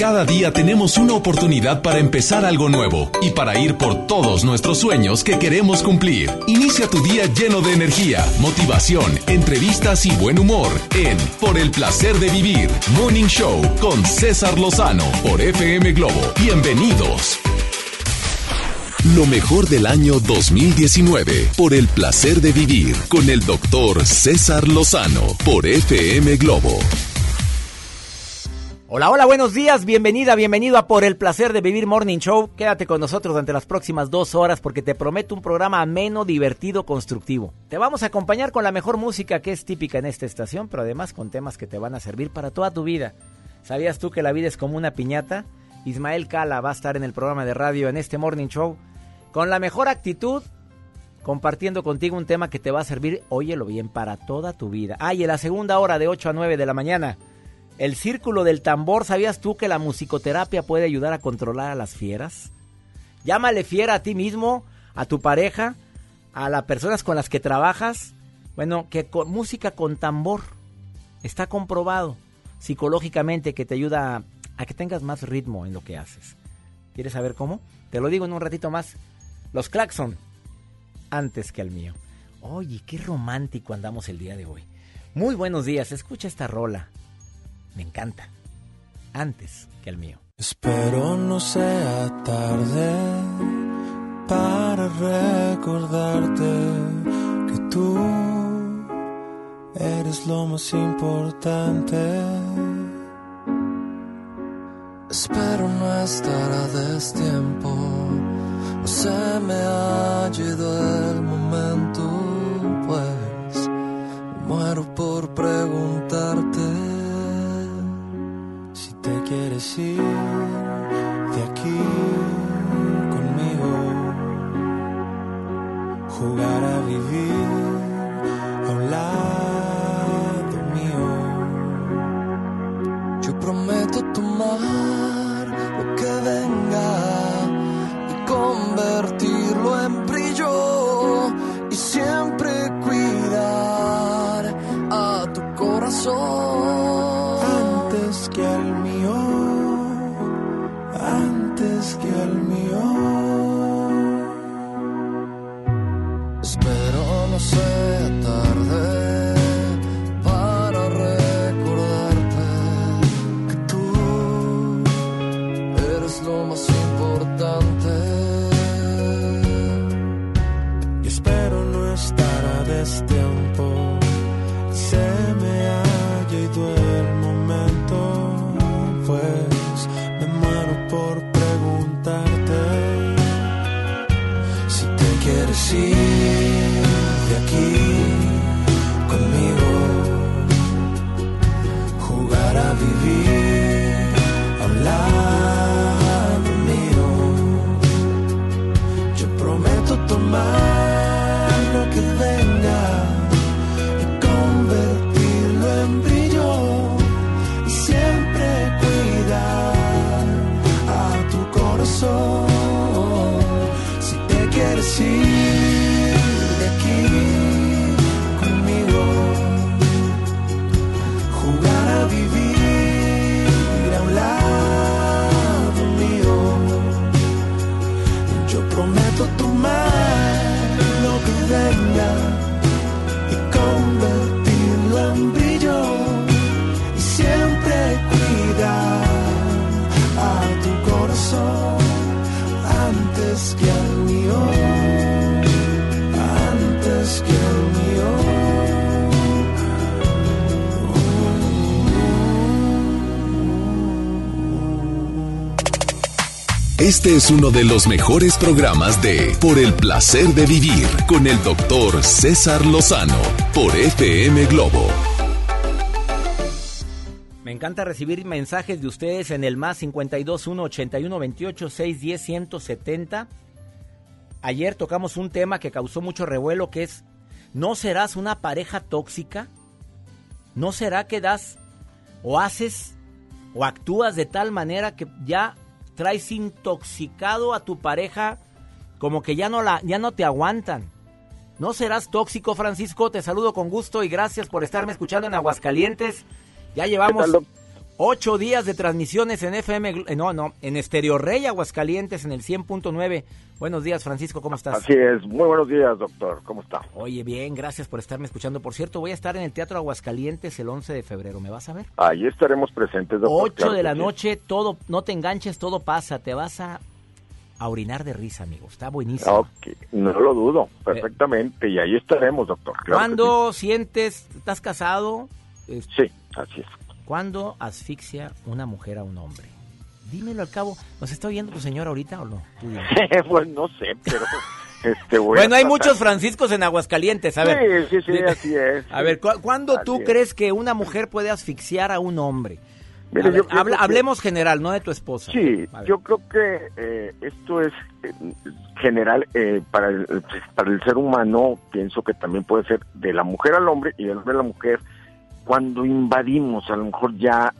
Cada día tenemos una oportunidad para empezar algo nuevo y para ir por todos nuestros sueños que queremos cumplir. Inicia tu día lleno de energía, motivación, entrevistas y buen humor en Por el placer de vivir, Morning Show con César Lozano por FM Globo. Bienvenidos. Lo mejor del año 2019 por el placer de vivir con el doctor César Lozano por FM Globo. Hola, hola, buenos días, bienvenida, bienvenido a Por el Placer de Vivir Morning Show. Quédate con nosotros durante las próximas dos horas porque te prometo un programa ameno, divertido, constructivo. Te vamos a acompañar con la mejor música que es típica en esta estación, pero además con temas que te van a servir para toda tu vida. ¿Sabías tú que la vida es como una piñata? Ismael Cala va a estar en el programa de radio en este Morning Show con la mejor actitud, compartiendo contigo un tema que te va a servir, óyelo bien, para toda tu vida. Ah, en la segunda hora de 8 a 9 de la mañana el círculo del tambor, ¿sabías tú que la musicoterapia puede ayudar a controlar a las fieras? Llámale fiera a ti mismo, a tu pareja, a las personas con las que trabajas. Bueno, que con música con tambor está comprobado psicológicamente que te ayuda a que tengas más ritmo en lo que haces. ¿Quieres saber cómo? Te lo digo en un ratito más. Los claxon antes que el mío. Oye, qué romántico andamos el día de hoy. Muy buenos días, escucha esta rola. Me encanta. Antes que el mío. Espero no sea tarde para recordarte que tú eres lo más importante. Espero no estar a destiempo, no se me ha ido el momento, pues muero por preguntarte te quieres ir de aquí conmigo, jugar a vivir a un lado mío. Yo prometo tomar lo que venga y convertirlo en quieres Este es uno de los mejores programas de Por el placer de vivir con el doctor César Lozano por FM Globo. Me encanta recibir mensajes de ustedes en el más 52 1 81 28 610 170. Ayer tocamos un tema que causó mucho revuelo que es ¿no serás una pareja tóxica? ¿No será que das o haces o actúas de tal manera que ya traes intoxicado a tu pareja, como que ya no la, ya no te aguantan. ¿No serás tóxico, Francisco? Te saludo con gusto y gracias por estarme escuchando en Aguascalientes. Ya llevamos ocho días de transmisiones en FM, eh, no, no, en Estereo Rey Aguascalientes en el 100.9. Buenos días, Francisco, ¿cómo estás? Así es, muy buenos días, doctor, ¿cómo está? Oye, bien, gracias por estarme escuchando. Por cierto, voy a estar en el Teatro Aguascalientes el 11 de febrero, ¿me vas a ver? Ahí estaremos presentes, doctor. 8 de la noche, todo, no te enganches, todo pasa, te vas a a orinar de risa, amigo. Está buenísimo. No lo dudo, perfectamente. y ahí estaremos, doctor. ¿Cuándo sientes, estás casado? Sí, así es. ¿Cuándo asfixia una mujer a un hombre? Dímelo al cabo. ¿Nos está oyendo tu señor ahorita o no? pues no sé, pero... Este, bueno, hay muchos Franciscos en Aguascalientes, a ver. Sí, sí, sí, así es. A ver, ¿cuándo tú crees que una mujer puede asfixiar a un hombre? hablemos general, no de tu esposa. Sí, yo creo que eh, esto es eh, general eh, para, el, para el ser humano, pienso que también puede ser de la mujer al hombre y del hombre a la mujer, cuando invadimos a lo mejor ya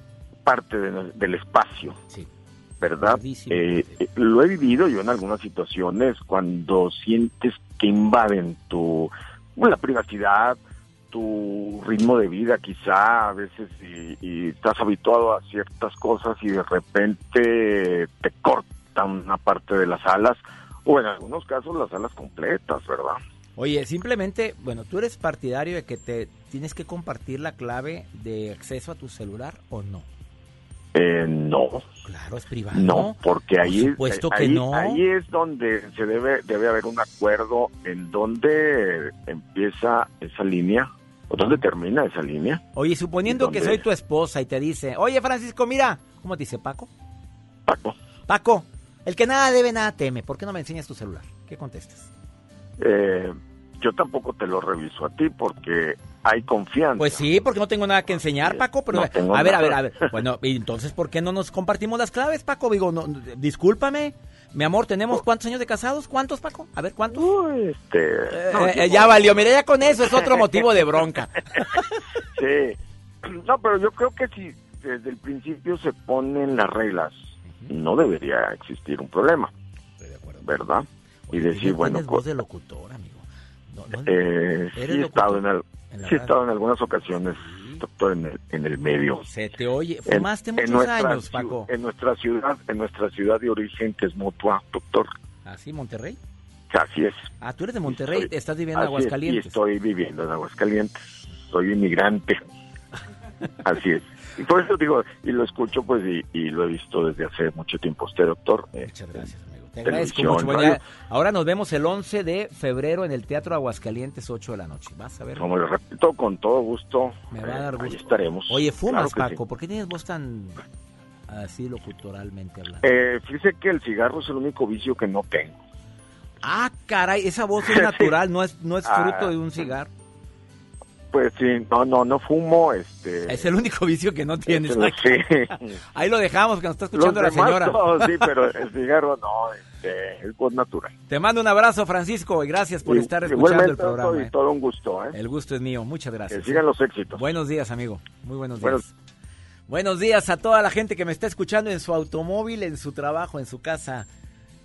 parte del espacio. Sí. ¿Verdad? lo he vivido yo en algunas situaciones cuando sientes que invaden tu la privacidad, tu ritmo de vida quizá a veces y, estás habituado a ciertas cosas y de repente te cortan una parte de las alas o en algunos casos las alas completas, ¿verdad? Oye, simplemente, bueno, ¿tú eres partidario de que te tienes que compartir la clave de acceso a tu celular o no? Eh, no. Claro, es privado. No, porque ahí, que ahí, no. ahí es donde se debe debe haber un acuerdo en donde empieza esa línea dónde termina esa línea? Oye, suponiendo que soy tu esposa y te dice, oye Francisco, mira, ¿cómo te dice Paco? Paco. Paco, el que nada debe, nada teme. ¿Por qué no me enseñas tu celular? ¿Qué contestas? Eh, yo tampoco te lo reviso a ti porque hay confianza. Pues sí, porque no tengo nada que enseñar, Paco. Pero a ver, a ver, a ver. Bueno, entonces, ¿por qué no nos compartimos las claves, Paco? Digo, no, discúlpame. Mi amor, ¿tenemos cuántos años de casados? ¿Cuántos, Paco? A ver, ¿cuántos? este... Eh, eh, ya valió, mira, ya con eso es otro motivo de bronca. sí. No, pero yo creo que si desde el principio se ponen las reglas, no debería existir un problema. Estoy de acuerdo. ¿Verdad? y decir, bueno... Voz de locutor, amigo. Eh, sí, he estado en, sí he estado en algunas ocasiones doctor, en el, en el medio. Se te oye. Fumaste muchos años, Paco. En nuestra ciudad, en nuestra ciudad de origen, que es Mutua, doctor. ¿Ah, sí, Monterrey? Así es. Ah, tú eres de Monterrey, estás viviendo en Aguascalientes. Sí, estoy viviendo en Aguascalientes. Soy inmigrante. Así es. Y por eso digo, y lo escucho, pues, y, lo he visto desde hace mucho tiempo. Usted, doctor. Muchas gracias. Te agradezco mucho. ahora nos vemos el 11 de febrero en el Teatro Aguascalientes, 8 de la noche. Vas a ver. Como lo repito, con todo gusto. Me va a dar gusto. Ahí estaremos. Oye, fumas, Paco. ¿Por qué tienes voz tan así locutoralmente hablando? Eh, fíjese que el cigarro es el único vicio que no tengo. Ah, caray, esa voz es natural, no es, no es fruto de un ah. cigarro. Pues sí, no, no, no fumo, este... Es el único vicio que no tienes. sí. Ahí lo dejamos, que nos está escuchando la señora. sí, pero el cigarro no, este, es voz natural. Te mando un abrazo, Francisco, y gracias por estar escuchando el programa. Y ¿eh? todo un gusto, ¿eh? El gusto es mío, muchas gracias. Que sigan los éxitos. Buenos días, amigo, muy buenos días. Buenos días a toda la gente que me está escuchando en su automóvil, en su trabajo, en su casa.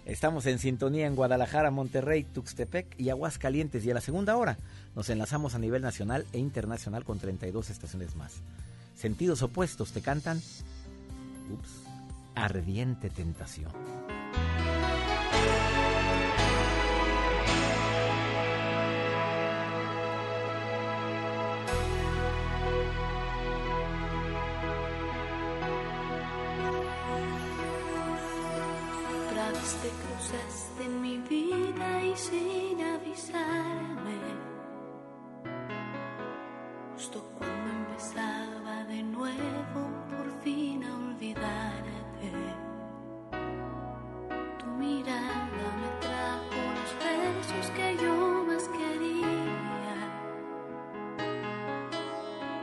Estamos en sintonía en Guadalajara, Monterrey, Tuxtepec y Aguascalientes. Y a la segunda hora nos enlazamos a nivel nacional e internacional con 32 estaciones más. Sentidos opuestos te cantan. Ups. Ardiente tentación. Te cruzaste en mi vida y sin avisarme. Justo cuando empezaba de nuevo por fin a olvidarte. Tu mirada me trajo los besos que yo más quería.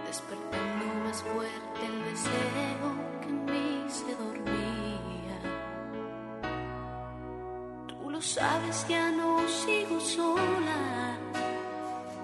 Despertando más fuerte el deseo que en mí se dormía. Tú lo sabes, ya no sigo sola.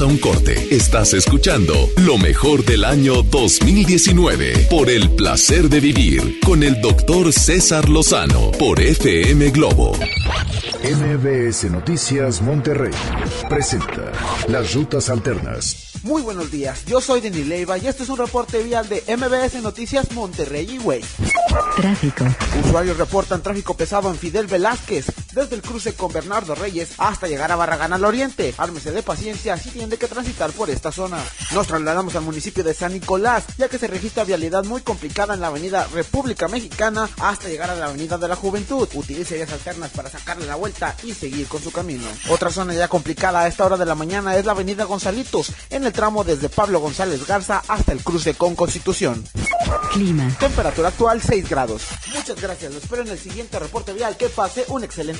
Vamos a un corte. Estás escuchando lo mejor del año 2019 por el placer de vivir con el doctor César Lozano por FM Globo. MBS Noticias Monterrey presenta las rutas alternas. Muy buenos días, yo soy Denis Leiva y este es un reporte vial de MBS Noticias Monterrey y Way. Tráfico. Usuarios reportan tráfico pesado en Fidel Velázquez, desde el cruce con Bernardo Reyes hasta llegar a Barragán al oriente. Ármese de paciencia si tiene que transitar por esta zona. Nos trasladamos al municipio de San Nicolás, ya que se registra vialidad muy complicada en la avenida República Mexicana hasta llegar a la avenida de la Juventud. Utilice vías alternas para sacarle la vuelta y seguir con su camino. Otra zona ya complicada a esta hora de la mañana es la avenida Gonzalitos, en el tramo desde Pablo González Garza hasta el cruce con Constitución. Clima. Temperatura actual 6 grados. Muchas gracias, lo espero en el siguiente reporte vial. Que pase un excelente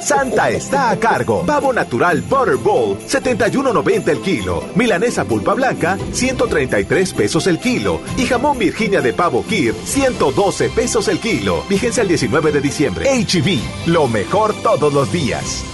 Santa está a cargo. Pavo natural Butterball, 71.90 el kilo. Milanesa pulpa blanca, 133 pesos el kilo. Y jamón Virginia de pavo Kir, 112 pesos el kilo. Vigencia el 19 de diciembre. HB, e lo mejor todos los días.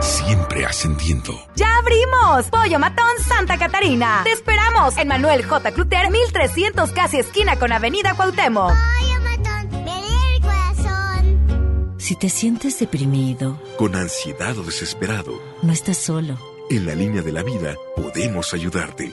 Siempre ascendiendo. ¡Ya abrimos! Pollo Matón Santa Catarina. Te esperamos en Manuel J. Cluter, 1300 casi esquina con Avenida Cuauhtémoc. Pollo Matón, me el corazón. Si te sientes deprimido, con ansiedad o desesperado, no estás solo. En la línea de la vida podemos ayudarte.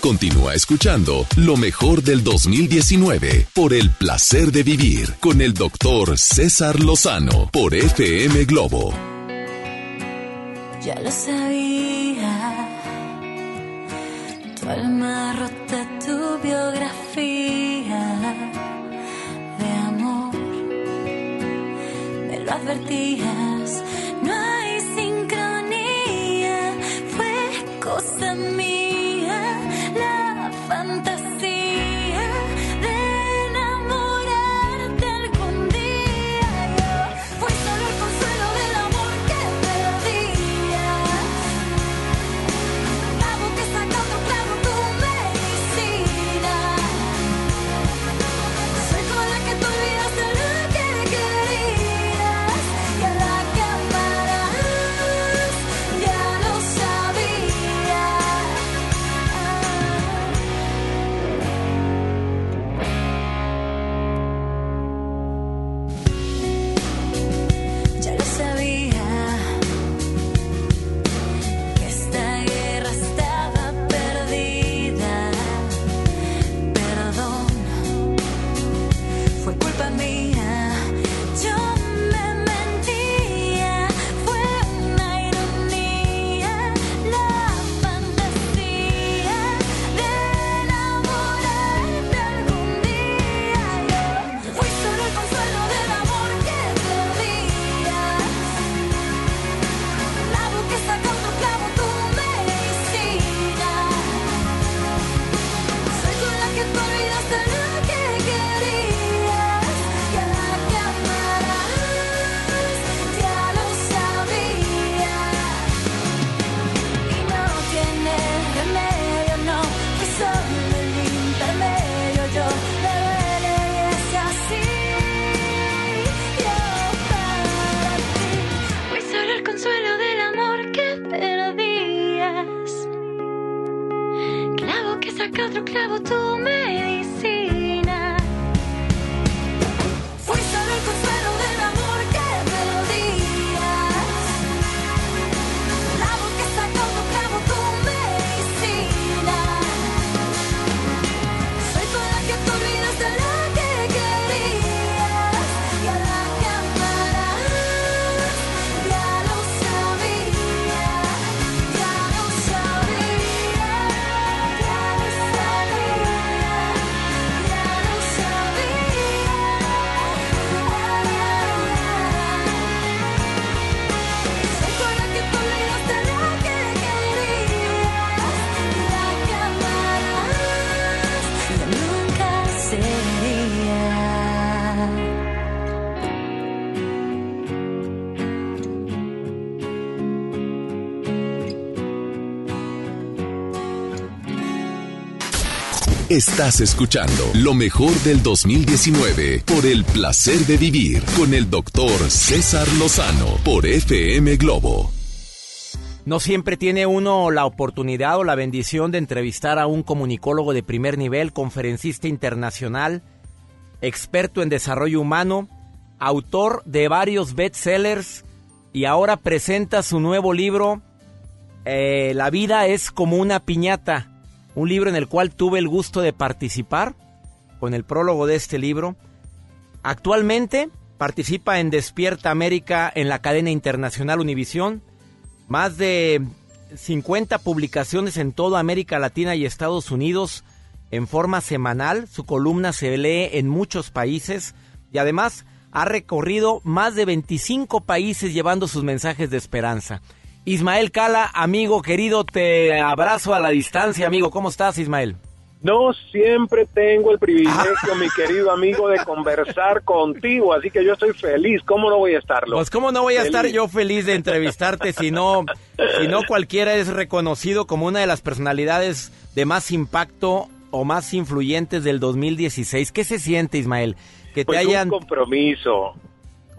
Continúa escuchando lo mejor del 2019 por el placer de vivir con el doctor César Lozano por FM Globo. Ya lo sabía, tu alma rota, tu biografía de amor, me lo advertías, no hay sincronía, fue cosa mía tantas Estás escuchando lo mejor del 2019 por el placer de vivir con el doctor César Lozano por FM Globo. No siempre tiene uno la oportunidad o la bendición de entrevistar a un comunicólogo de primer nivel, conferencista internacional, experto en desarrollo humano, autor de varios bestsellers y ahora presenta su nuevo libro, eh, La vida es como una piñata, un libro en el cual tuve el gusto de participar con el prólogo de este libro. Actualmente participa en Despierta América en la cadena internacional Univisión, más de 50 publicaciones en toda América Latina y Estados Unidos en forma semanal. Su columna se lee en muchos países y además ha recorrido más de 25 países llevando sus mensajes de esperanza. Ismael Cala, amigo querido, te abrazo a la distancia, amigo. ¿Cómo estás, Ismael? No siempre tengo el privilegio, mi querido amigo, de conversar contigo, así que yo estoy feliz. ¿Cómo no voy a estarlo? Pues cómo no voy a estar yo feliz de entrevistarte si no, si no cualquiera es reconocido como una de las personalidades de más impacto o más influyentes del 2016. ¿Qué se siente, Ismael? Que te pues hayan un compromiso.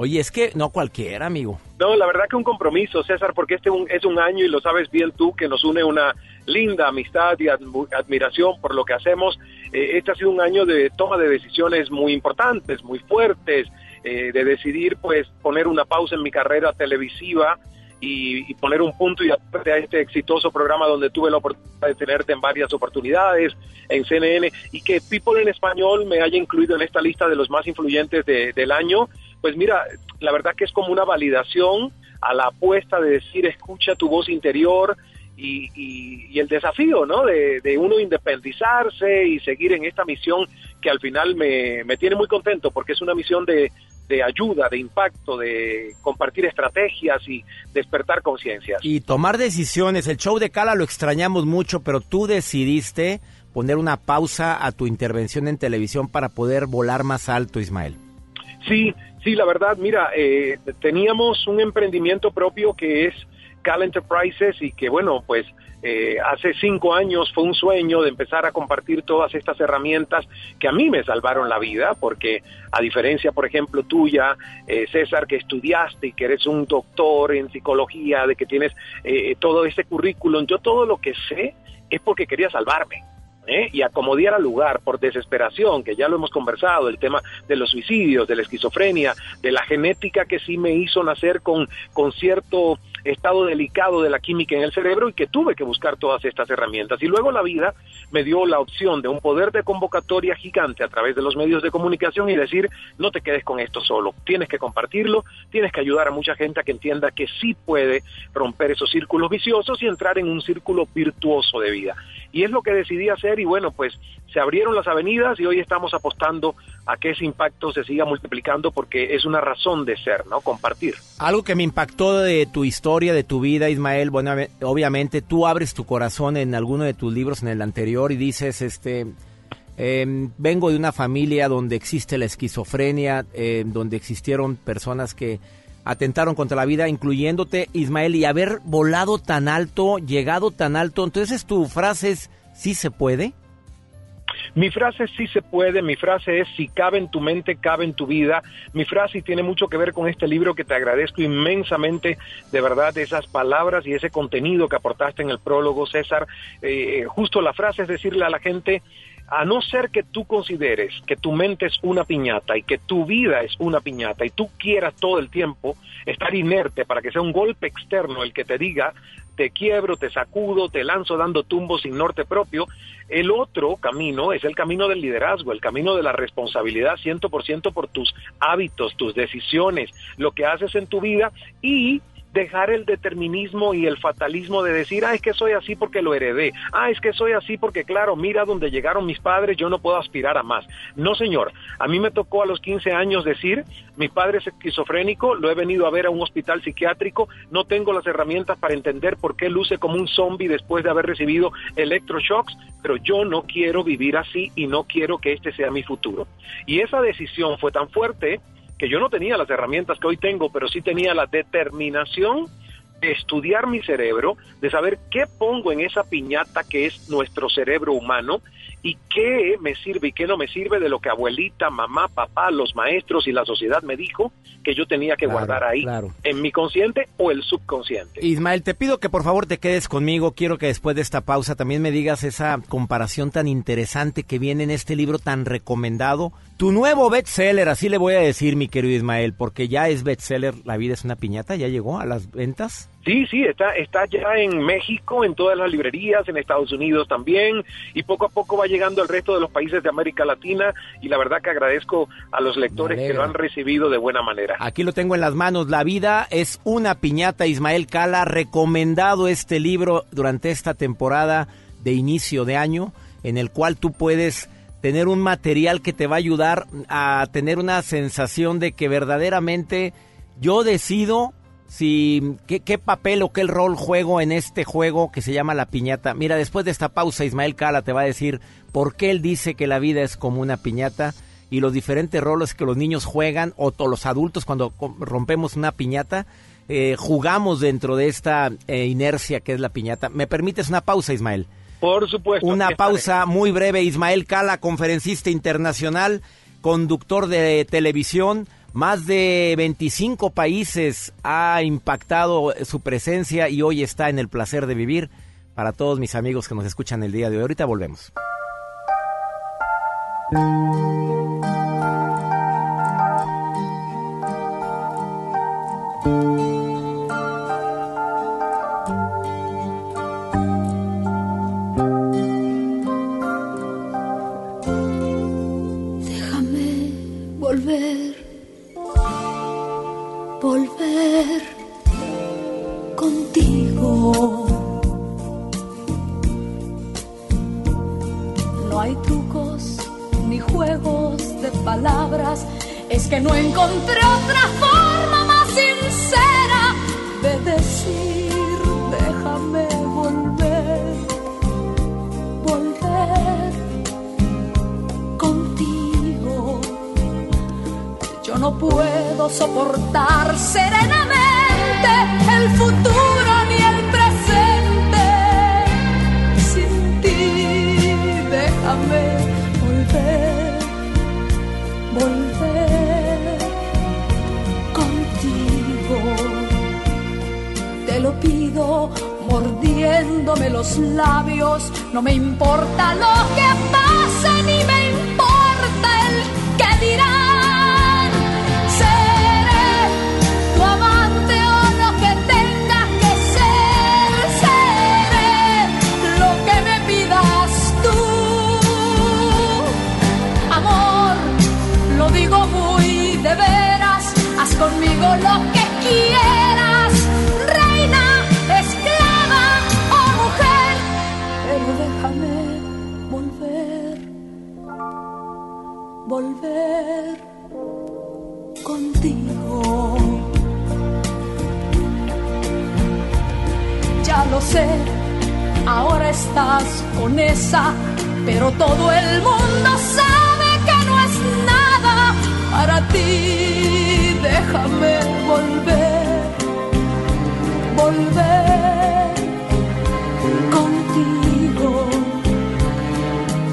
Oye, es que no cualquiera, amigo. No, la verdad que un compromiso, César, porque este es un año y lo sabes bien tú que nos une una linda amistad y admiración por lo que hacemos. Eh, este ha sido un año de toma de decisiones muy importantes, muy fuertes, eh, de decidir pues poner una pausa en mi carrera televisiva y, poner un punto y a este exitoso programa donde tuve la oportunidad de tenerte en varias oportunidades en CNN y que People en Español me haya incluido en esta lista de los más influyentes del año pues mira, la verdad que es como una validación a la apuesta de decir escucha tu voz interior y, el desafío, ¿no? De, uno independizarse y seguir en esta misión que al final me, tiene muy contento porque es una misión de, de ayuda, de impacto, de compartir estrategias y despertar conciencias. Y tomar decisiones. El show de Cala lo extrañamos mucho, pero tú decidiste poner una pausa a tu intervención en televisión para poder volar más alto, Ismael. Sí, Sí, la verdad, mira, eh, teníamos un emprendimiento propio que es Cal Enterprises y que, bueno, pues eh, hace cinco años fue un sueño de empezar a compartir todas estas herramientas que a mí me salvaron la vida, porque a diferencia, por ejemplo, tuya, eh, César, que estudiaste y que eres un doctor en psicología, de que tienes todo ese currículum, yo todo lo que sé es porque quería salvarme. ¿Eh? y acomodiar al lugar por desesperación, que ya lo hemos conversado, el tema de los suicidios, de la esquizofrenia, de la genética que sí me hizo nacer con, con cierto estado delicado de la química en el cerebro y que tuve que buscar todas estas herramientas. Y luego la vida me dio la opción de un poder de convocatoria gigante a través de los medios de comunicación y decir, no te quedes con esto solo, tienes que compartirlo, tienes que ayudar a mucha gente a que entienda que sí puede romper esos círculos viciosos y entrar en un círculo virtuoso de vida. Y es lo que decidí hacer y bueno, pues se abrieron las avenidas y hoy estamos apostando a que ese impacto se siga multiplicando porque es una razón de ser, ¿no? Compartir. Algo que me impactó de tu historia, de tu vida, Ismael, bueno, obviamente tú abres tu corazón en alguno de tus libros en el anterior y dices, este, em, vengo de una familia donde existe la esquizofrenia, em, donde existieron personas que atentaron contra la vida, incluyéndote, Ismael, y haber volado tan alto, llegado tan alto, entonces tu frase es, ¿sí se puede? Mi frase sí se puede, mi frase es si cabe en tu mente, cabe en tu vida. Mi frase tiene mucho que ver con este libro que te agradezco inmensamente, de verdad, esas palabras y ese contenido que aportaste en el prólogo, César. Eh, justo la frase es decirle a la gente, a no ser que tú consideres que tu mente es una piñata y que tu vida es una piñata y tú quieras todo el tiempo estar inerte para que sea un golpe externo el que te diga te quiebro, te sacudo, te lanzo dando tumbos sin norte propio. El otro camino es el camino del liderazgo, el camino de la responsabilidad 100% por tus hábitos, tus decisiones, lo que haces en tu vida y dejar el determinismo y el fatalismo de decir, ah, es que soy así porque lo heredé, ah, es que soy así porque, claro, mira donde llegaron mis padres, yo no puedo aspirar a más. No, señor, a mí me tocó a los 15 años decir, mi padre es esquizofrénico, lo he venido a ver a un hospital psiquiátrico, no tengo las herramientas para entender por qué luce como un zombie después de haber recibido electroshocks, pero yo no quiero vivir así y no quiero que este sea mi futuro. Y esa decisión fue tan fuerte que yo no tenía las herramientas que hoy tengo, pero sí tenía la determinación de estudiar mi cerebro, de saber qué pongo en esa piñata que es nuestro cerebro humano y qué me sirve y qué no me sirve de lo que abuelita, mamá, papá, los maestros y la sociedad me dijo que yo tenía que Claro, guardar ahí claro. en mi consciente o el subconsciente. Ismael, te pido que por favor te quedes conmigo. Quiero que después de esta pausa también me digas esa comparación tan interesante que viene en este libro tan recomendado. Tu nuevo bestseller, así le voy a decir, mi querido Ismael, porque ya es bestseller La vida es una piñata, ya llegó a las ventas. Sí, sí, está, está ya en México, en todas las librerías, en Estados Unidos también, y poco a poco va llegando al resto de los países de América Latina, y la verdad que agradezco a los lectores que lo han recibido de buena manera. Aquí lo tengo en las manos. La vida es una piñata. Ismael Cala, recomendado este libro durante esta temporada de inicio de año, en el cual tú puedes tener un material que te va a ayudar a tener una sensación de que verdaderamente yo decido si qué, qué papel o qué rol juego en este juego que se llama la piñata. Mira, después de esta pausa, Ismael Cala te va a decir por qué él dice que la vida es como una piñata y los diferentes roles que los niños juegan o los adultos cuando rompemos una piñata. eh, jugamos dentro de esta eh, inercia que es la piñata. ¿Me permites una pausa, Ismael? Por supuesto. Una pausa muy breve. Ismael Cala, conferencista internacional, conductor de televisión. Más de 25 países ha impactado su presencia y hoy está en el placer de vivir. Para todos mis amigos que nos escuchan el día de hoy. Ahorita volvemos. Contigo. No hay trucos ni juegos de palabras. Es que no encontré otra forma más sincera no puedo soportar serenamente el futuro ni el presente sin ti. Déjame volver, volver contigo. Te lo pido mordiéndome los labios. No me importa lo que pase ahora estás con esa, pero todo el mundo sabe que no es nada para ti. Déjame volver, volver contigo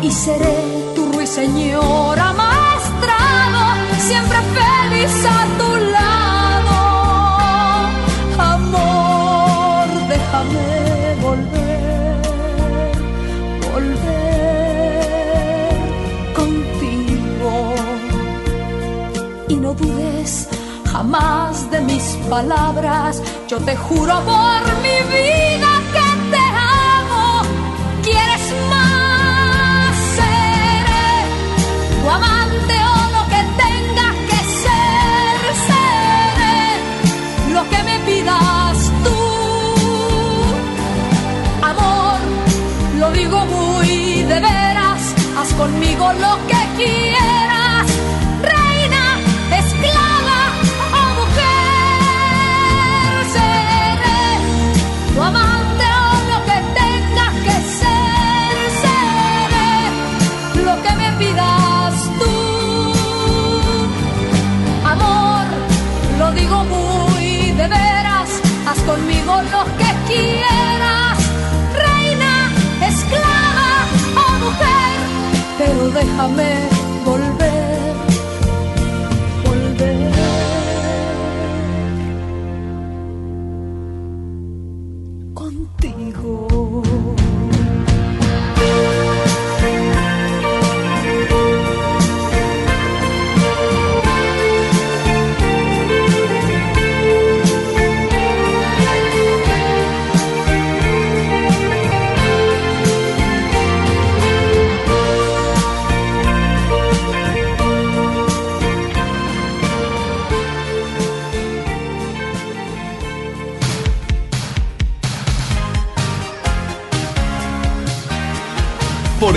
y seré tu ruiseñor no dudes jamás de mis palabras, yo te juro por mi vida que te amo. ¿Quieres más? Seré tu amante o lo que tenga que ser. Seré lo que me pidas tú. Amor, lo digo muy de veras. Haz conmigo lo que quieras. como lo que quieras, reina, esclava o mujer, pero déjame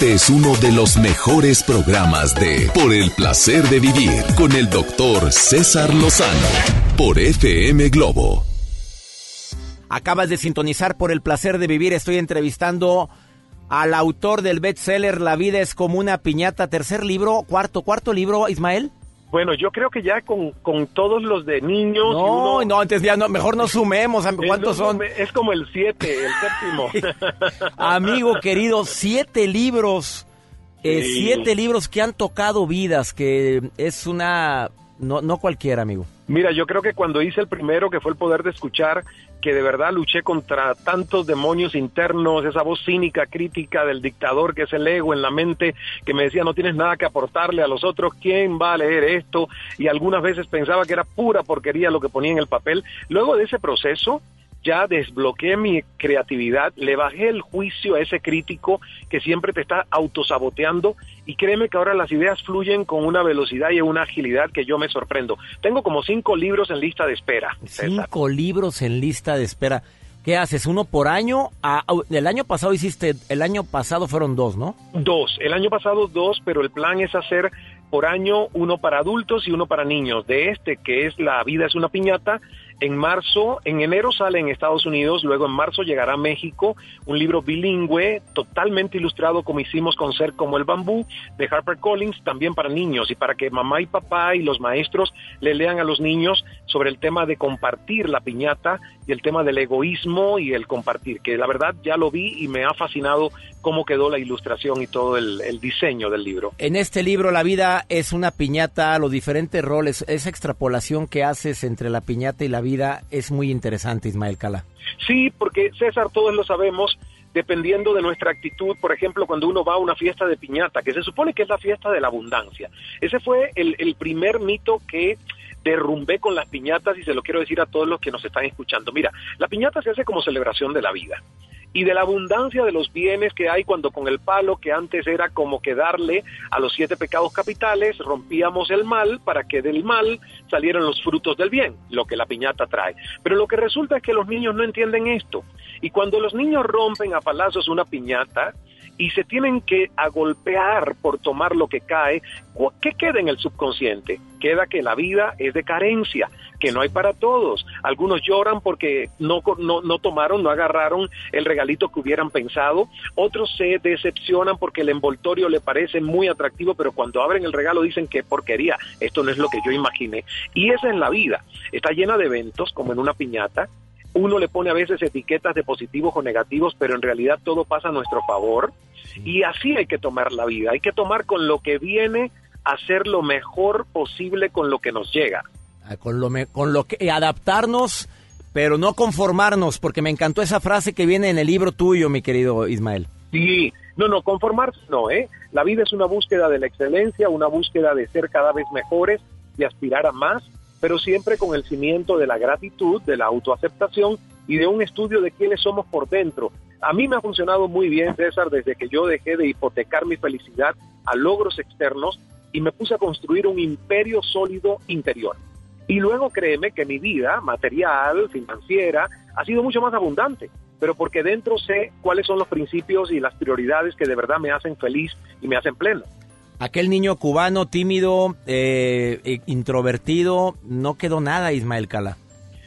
Este es uno de los mejores programas de Por el placer de vivir con el doctor César Lozano por FM Globo. Acabas de sintonizar por el placer de vivir. Estoy entrevistando al autor del bestseller La vida es como una piñata, tercer libro, cuarto, cuarto libro, Ismael. Bueno, yo creo que ya con, con todos los de niños. No, uno- no, antes ya no, mejor no sumemos. ¿Cuántos no, son? Es como el 7, el séptimo. Amigo querido, siete libros, eh, Sí. siete libros que han tocado vidas, que es una, no, no cualquiera, amigo. Mira, yo creo que cuando hice el primero, que fue el poder de escuchar, que de verdad luché contra tantos demonios internos, esa voz cínica, crítica del dictador que es el ego en la mente, que me decía no tienes nada que aportarle a los otros, ¿quién va a leer esto? Y algunas veces pensaba que era pura porquería lo que ponía en el papel. Luego de ese proceso, ya desbloqueé mi creatividad, le bajé el juicio a ese crítico que siempre te está autosaboteando y créeme que ahora las ideas fluyen con una velocidad y una agilidad que yo me sorprendo. Tengo como cinco libros en lista de espera. César. Cinco libros en lista de espera. ¿Qué haces? ¿Uno por año? Ah, el año pasado hiciste, el año pasado fueron dos, ¿no? Dos. El año pasado dos, pero el plan es hacer por año uno para adultos y uno para niños. De este, que es La vida es una piñata, en marzo, en enero sale en Estados Unidos, luego en marzo llegará a México un libro bilingüe, totalmente ilustrado como hicimos con Ser como el bambú, de HarperCollins, también para niños y para que mamá y papá y los maestros le lean a los niños sobre el tema de compartir la piñata y el tema del egoísmo y el compartir, que la verdad ya lo vi y me ha fascinado cómo quedó la ilustración y todo el, el diseño del libro. En este libro La vida es una piñata, los diferentes roles, esa extrapolación que haces entre la piñata y la vida es muy interesante, Ismael Cala. Sí, porque César, todos lo sabemos, dependiendo de nuestra actitud, por ejemplo, cuando uno va a una fiesta de piñata, que se supone que es la fiesta de la abundancia. Ese fue el, el primer mito que derrumbé con las piñatas y se lo quiero decir a todos los que nos están escuchando. Mira, la piñata se hace como celebración de la vida y de la abundancia de los bienes que hay cuando con el palo, que antes era como que darle a los siete pecados capitales, rompíamos el mal para que del mal salieran los frutos del bien, lo que la piñata trae. Pero lo que resulta es que los niños no entienden esto. Y cuando los niños rompen a palazos una piñata, y se tienen que agolpear por tomar lo que cae, ¿qué queda en el subconsciente? Queda que la vida es de carencia, que no hay para todos. Algunos lloran porque no, no, no tomaron, no agarraron el regalito que hubieran pensado. Otros se decepcionan porque el envoltorio le parece muy atractivo, pero cuando abren el regalo dicen que porquería, esto no es lo que yo imaginé. Y esa es la vida. Está llena de eventos, como en una piñata, uno le pone a veces etiquetas de positivos o negativos, pero en realidad todo pasa a nuestro favor. Y así hay que tomar la vida, hay que tomar con lo que viene, hacer lo mejor posible con lo que nos llega. Ah, Con lo, me- con lo que eh, adaptarnos, pero no conformarnos, porque me encantó esa frase que viene en el libro tuyo, mi querido Ismael. Sí, no, no, conformarse no, ¿eh? La vida es una búsqueda de la excelencia, una búsqueda de ser cada vez mejores, de aspirar a más, pero siempre con el cimiento de la gratitud, de la autoaceptación y de un estudio de quiénes somos por dentro. A mí me ha funcionado muy bien, César, desde que yo dejé de hipotecar mi felicidad a logros externos y me puse a construir un imperio sólido interior. Y luego créeme que mi vida material, financiera, ha sido mucho más abundante, pero porque dentro sé cuáles son los principios y las prioridades que de verdad me hacen feliz y me hacen pleno. Aquel niño cubano tímido, eh, eh, introvertido, no quedó nada, Ismael Cala.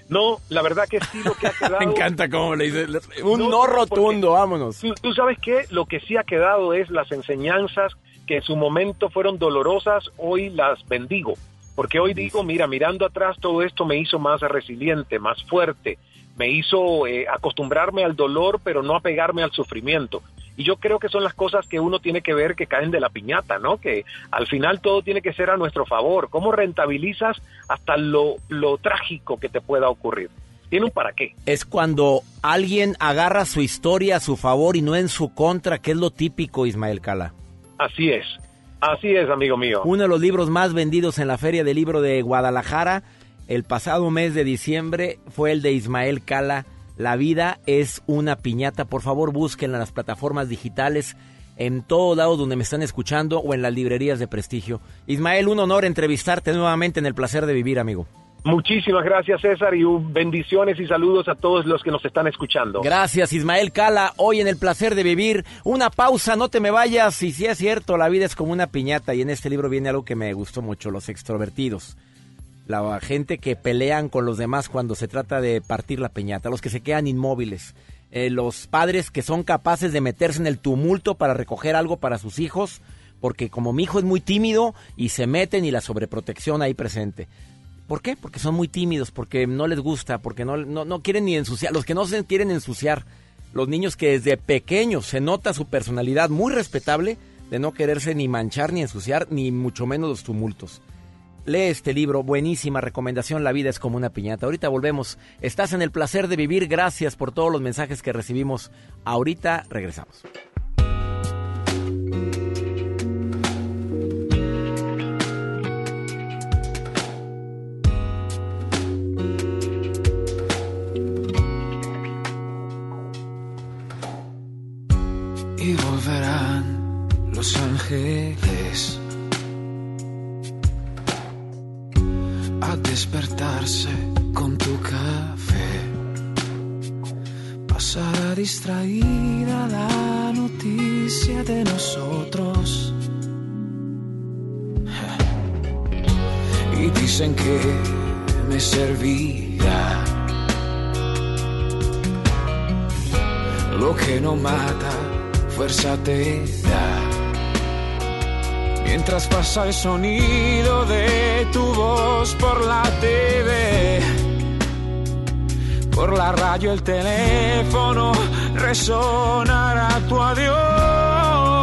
No, la verdad que sí lo que ha quedado... Me encanta cómo le dices. Un no, rotundo, vámonos. Tú, tú sabes que lo que sí ha quedado es las enseñanzas que en su momento fueron dolorosas, hoy las bendigo. Porque hoy digo, mira, mirando atrás todo esto me hizo más resiliente, más fuerte, me hizo eh, acostumbrarme al dolor, pero no apegarme al sufrimiento. Y yo creo que son las cosas que uno tiene que ver que caen de la piñata, ¿no? Que al final todo tiene que ser a nuestro favor. ¿Cómo rentabilizas hasta lo, lo trágico que te pueda ocurrir? Tiene un para qué. Es cuando alguien agarra su historia a su favor y no en su contra, que es lo típico, Ismael Cala. Así es. Así es, amigo mío. Uno de los libros más vendidos en la Feria del Libro de Guadalajara el pasado mes de diciembre fue el de Ismael Cala. La vida es una piñata. Por favor, búsquenla en las plataformas digitales, en todo lado donde me están escuchando o en las librerías de prestigio. Ismael, un honor entrevistarte nuevamente en el placer de vivir, amigo. Muchísimas gracias, César, y bendiciones y saludos a todos los que nos están escuchando. Gracias, Ismael Cala. Hoy en el placer de vivir. Una pausa, no te me vayas. Y si es cierto, la vida es como una piñata. Y en este libro viene algo que me gustó mucho: los extrovertidos. La gente que pelean con los demás cuando se trata de partir la piñata. Los que se quedan inmóviles. Eh, los padres que son capaces de meterse en el tumulto para recoger algo para sus hijos. Porque como mi hijo es muy tímido y se meten y la sobreprotección ahí presente. ¿Por qué? Porque son muy tímidos, porque no les gusta, porque no, no, no quieren ni ensuciar. Los que no se quieren ensuciar, los niños que desde pequeños se nota su personalidad muy respetable de no quererse ni manchar ni ensuciar, ni mucho menos los tumultos. Lee este libro, buenísima recomendación, La vida es como una piñata. Ahorita volvemos, estás en el placer de vivir, gracias por todos los mensajes que recibimos. Ahorita regresamos. Y volverán los ángeles a despertarse con tu café. Pasará distraída la noticia de nosotros. Y dicen que me servirá. Lo que no mata, fuerza te da. Mientras pasa el sonido de tu voz por la TV, por la radio el teléfono resonará tu adiós.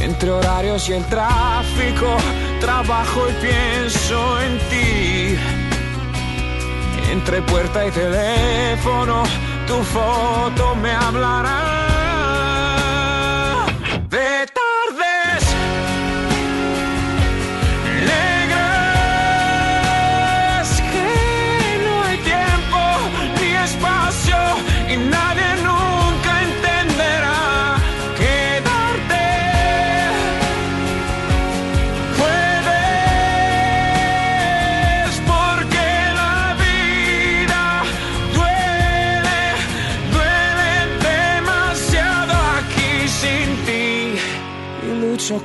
Entre horarios y el tráfico, trabajo y pienso en ti. Entre puerta y teléfono, tu foto me hablará.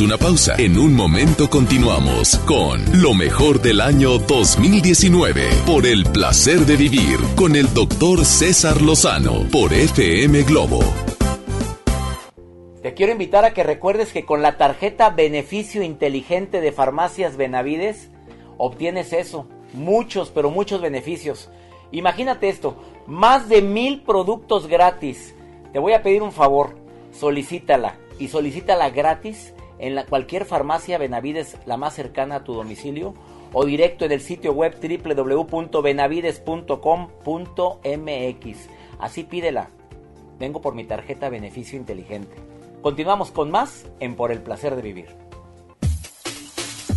Una pausa. En un momento continuamos con lo mejor del año 2019 por el placer de vivir con el doctor César Lozano por FM Globo. Te quiero invitar a que recuerdes que con la tarjeta Beneficio Inteligente de Farmacias Benavides obtienes eso, muchos, pero muchos beneficios. Imagínate esto, más de mil productos gratis. Te voy a pedir un favor, solicítala y solicítala gratis en la, cualquier farmacia Benavides, la más cercana a tu domicilio, o directo en el sitio web www.benavides.com.mx. Así pídela. Vengo por mi tarjeta Beneficio Inteligente. Continuamos con más en Por el Placer de Vivir.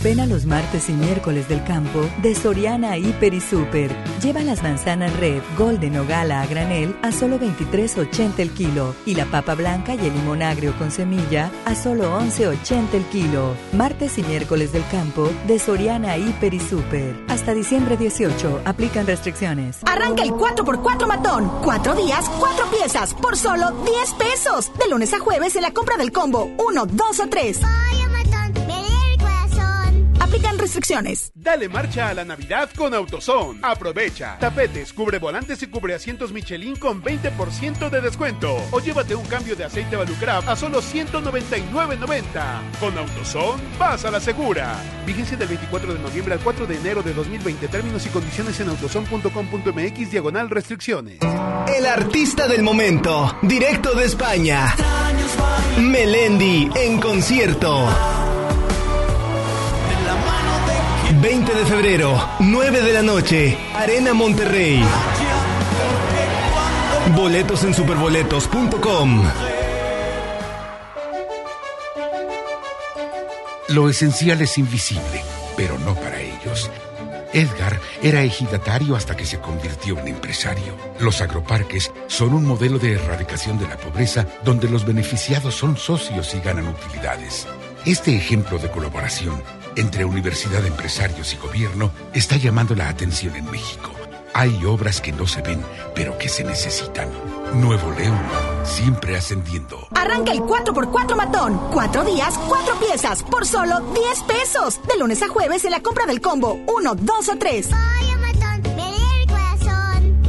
Ven a los martes y miércoles del campo de Soriana Hiper y Super. Lleva las manzanas red, golden o gala a granel a solo 23.80 el kilo y la papa blanca y el limón agrio con semilla a solo 11.80 el kilo. Martes y miércoles del campo de Soriana Hiper y Super. Hasta diciembre 18. Aplican restricciones. Arranca el 4x4 matón. Cuatro días, cuatro piezas, por solo 10 pesos. De lunes a jueves en la compra del combo 1, 2 o 3. Aplican restricciones. Dale marcha a la Navidad con AutoZone. Aprovecha. Tapetes, cubre volantes y cubre asientos Michelin con 20% de descuento. O llévate un cambio de aceite Valucraft a solo 199.90. Con AutoZone, vas a la segura. Vigencia del 24 de noviembre al 4 de enero de 2020. Términos y condiciones en autozone.com.mx diagonal restricciones. El artista del momento, directo de España. Melendi en concierto. 20 de febrero, 9 de la noche, Arena Monterrey. Boletos en superboletos.com. Lo esencial es invisible, pero no para ellos. Edgar era ejidatario hasta que se convirtió en empresario. Los agroparques son un modelo de erradicación de la pobreza donde los beneficiados son socios y ganan utilidades. Este ejemplo de colaboración entre universidad, empresarios y gobierno está llamando la atención en México. Hay obras que no se ven, pero que se necesitan. Nuevo León, siempre ascendiendo. Arranca el 4x4 matón. Cuatro días, cuatro piezas, por solo 10 pesos. De lunes a jueves en la compra del combo 1, 2 o 3.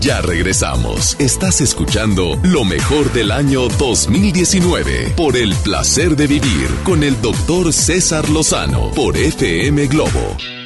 Ya regresamos. Estás escuchando lo mejor del año 2019 por el placer de vivir con el doctor César Lozano por FM Globo.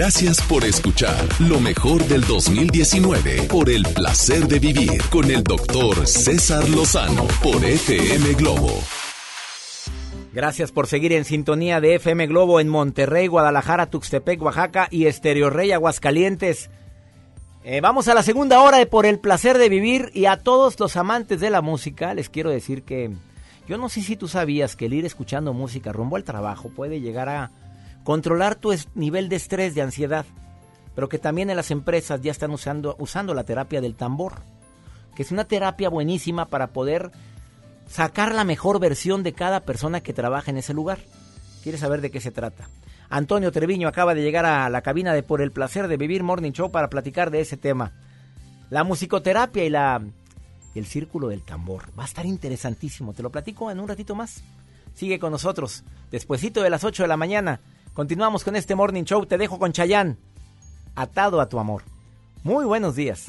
Gracias por escuchar lo mejor del 2019 por el placer de vivir con el doctor César Lozano por FM Globo. Gracias por seguir en sintonía de FM Globo en Monterrey, Guadalajara, Tuxtepec, Oaxaca y Estereo Rey, Aguascalientes. Eh, vamos a la segunda hora de Por el placer de vivir y a todos los amantes de la música les quiero decir que yo no sé si tú sabías que el ir escuchando música rumbo al trabajo puede llegar a controlar tu nivel de estrés, de ansiedad, pero que también en las empresas ya están usando, usando la terapia del tambor, que es una terapia buenísima para poder sacar la mejor versión de cada persona que trabaja en ese lugar. ¿Quieres saber de qué se trata? Antonio Treviño acaba de llegar a la cabina de Por el placer de vivir Morning Show para platicar de ese tema. La musicoterapia y la el círculo del tambor. Va a estar interesantísimo. Te lo platico en un ratito más. Sigue con nosotros. Despuesito de las 8 de la mañana. Continuamos con este Morning Show. Te dejo con Chayán. Atado a tu amor. Muy buenos días.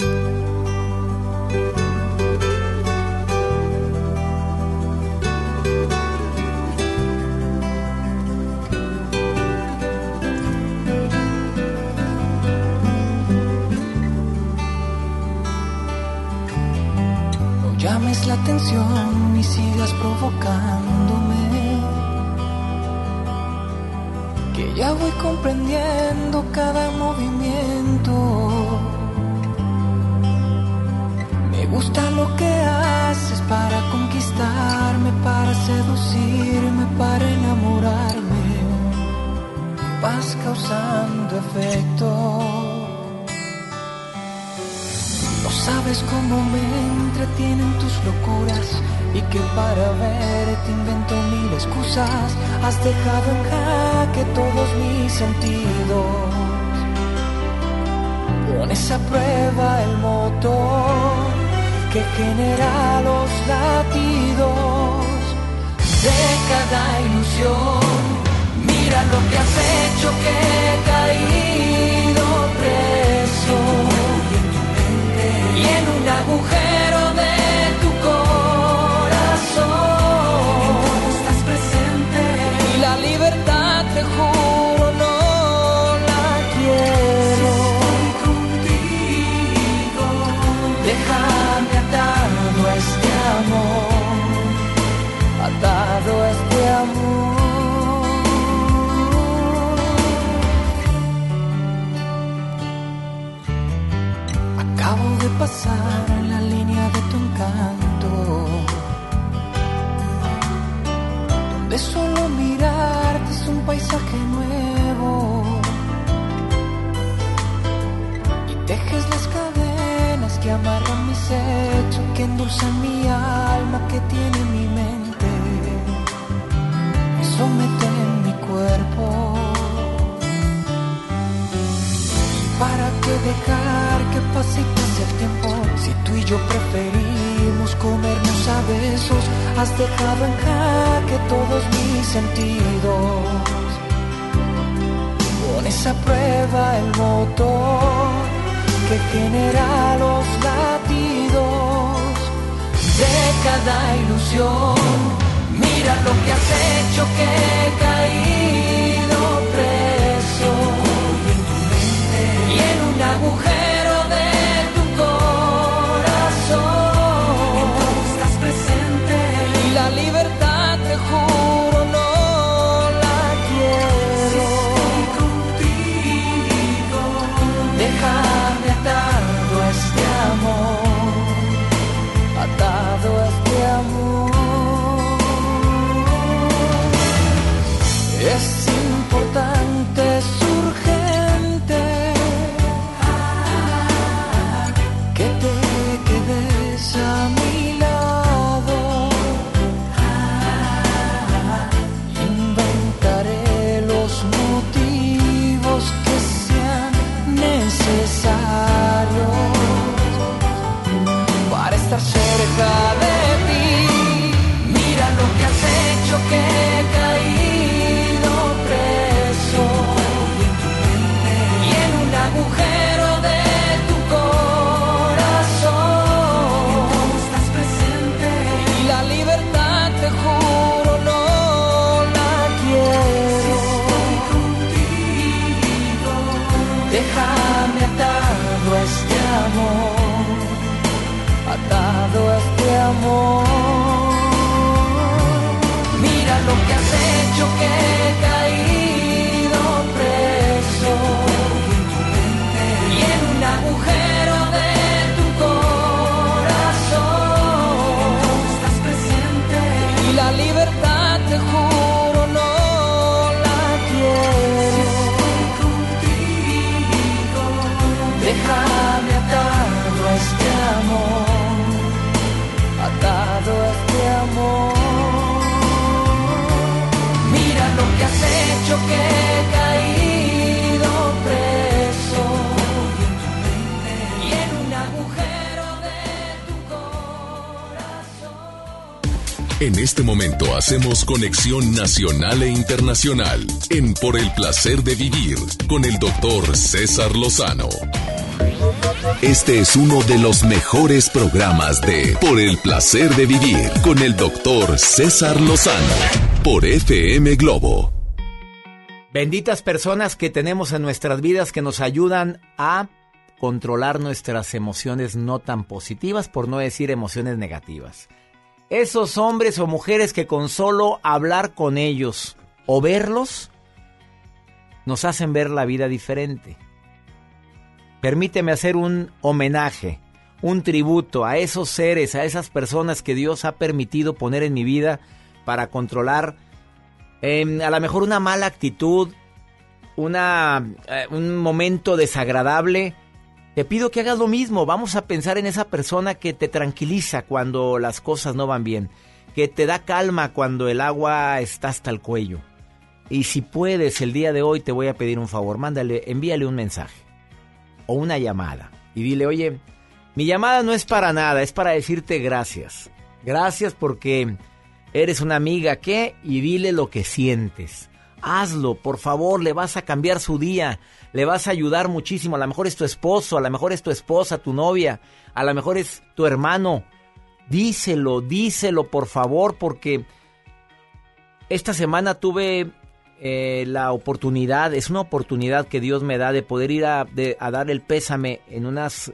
No llames la atención ni sigas provocándome. Ya voy comprendiendo cada movimiento. Me gusta lo que haces para conquistarme, para seducirme, para enamorarme. Vas causando efecto. No sabes cómo me entretienen tus locuras y que para verte invento mil excusas. Has dejado en jaque todos mis sentidos. Pones a prueba el motor que genera los latidos de cada ilusión. Mira lo que has hecho que he caído preso y en un agujero de tu corazón. Estás presente. Y la libertad te juro no la quiero. Contigo déjame atado a este amor atado a este amor cada ilusión. Mira lo que has hecho que he En este momento hacemos conexión nacional e internacional en Por el placer de vivir con el doctor César Lozano. Este es uno de los mejores programas de Por el placer de vivir con el doctor César Lozano por FM Globo. Benditas personas que tenemos en nuestras vidas que nos ayudan a controlar nuestras emociones no tan positivas, por no decir emociones negativas. Esos hombres o mujeres que con solo hablar con ellos o verlos nos hacen ver la vida diferente. Permíteme hacer un homenaje, un tributo a esos seres, a esas personas que Dios ha permitido poner en mi vida para controlar eh, a lo mejor una mala actitud, una, eh, un momento desagradable. Te pido que hagas lo mismo. Vamos a pensar en esa persona que te tranquiliza cuando las cosas no van bien, que te da calma cuando el agua está hasta el cuello. Y si puedes, el día de hoy te voy a pedir un favor. Mándale, envíale un mensaje o una llamada y dile, oye, mi llamada no es para nada, es para decirte gracias. Gracias porque eres una amiga que y dile lo que sientes. Hazlo, por favor, le vas a cambiar su día, le vas a ayudar muchísimo. A lo mejor es tu esposo, a lo mejor es tu esposa, tu novia, a lo mejor es tu hermano. Díselo, díselo, por favor, porque esta semana tuve eh, la oportunidad, es una oportunidad que Dios me da de poder ir a, a dar el pésame en, unas,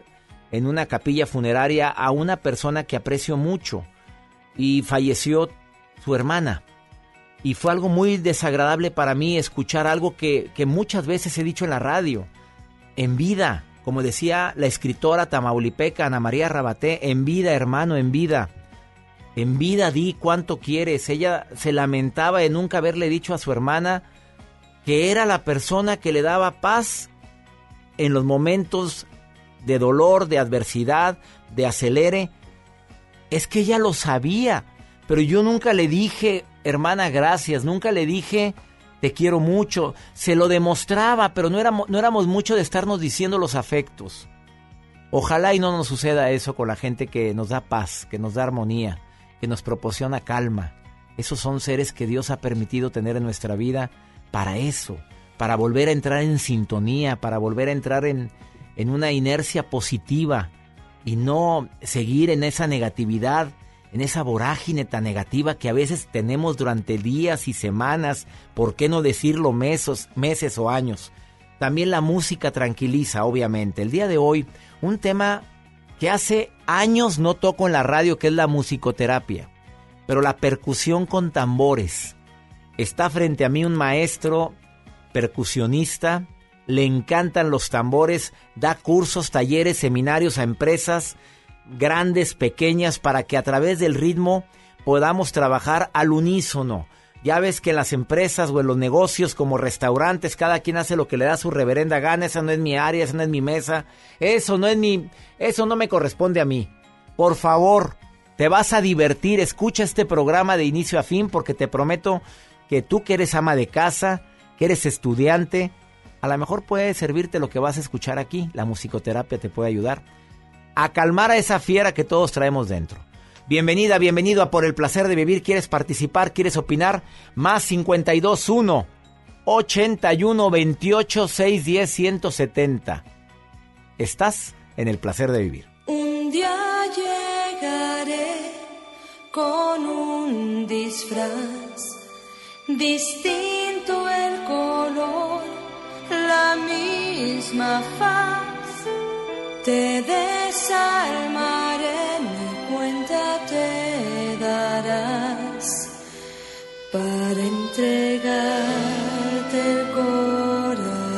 en una capilla funeraria a una persona que aprecio mucho y falleció su hermana. Y fue algo muy desagradable para mí escuchar algo que, que muchas veces he dicho en la radio. En vida, como decía la escritora tamaulipeca Ana María Rabaté, en vida, hermano, en vida. En vida di cuánto quieres. Ella se lamentaba de nunca haberle dicho a su hermana que era la persona que le daba paz en los momentos de dolor, de adversidad, de acelere. Es que ella lo sabía, pero yo nunca le dije, hermana, gracias, nunca le dije, te quiero mucho. Se lo demostraba, pero no éramos, no éramos mucho de estarnos diciendo los afectos. Ojalá y no nos suceda eso con la gente que nos da paz, que nos da armonía, que nos proporciona calma. Esos son seres que Dios ha permitido tener en nuestra vida para eso, para volver a entrar en sintonía, para volver a entrar en, en una inercia positiva y no seguir en esa negatividad, en esa vorágine tan negativa que a veces tenemos durante días y semanas, por qué no decirlo meses, meses o años. También la música tranquiliza, obviamente. El día de hoy, un tema que hace años no toco en la radio, que es la musicoterapia. Pero la percusión con tambores. Está frente a mí un maestro percusionista, le encantan los tambores, da cursos, talleres, seminarios a empresas grandes, pequeñas, para que a través del ritmo podamos trabajar al unísono. Ya ves que en las empresas o en los negocios como restaurantes cada quien hace lo que le da su reverenda gana, esa no es mi área, esa no es mi mesa, eso no es mi eso no me corresponde a mí. Por favor, te vas a divertir, escucha este programa de inicio a fin porque te prometo que tú que eres ama de casa, que eres estudiante, a lo mejor puede servirte lo que vas a escuchar aquí, la musicoterapia te puede ayudar a calmar a esa fiera que todos traemos dentro. Bienvenida, bienvenido a Por el placer de vivir. ¿Quieres participar? ¿Quieres opinar? Más 521 81 28 610 170. Estás en el placer de vivir. Un día llegaré con un disfraz, distinto el color, la misma faz. Te desarmaré, mi cuenta te darás para entregarte el corazón.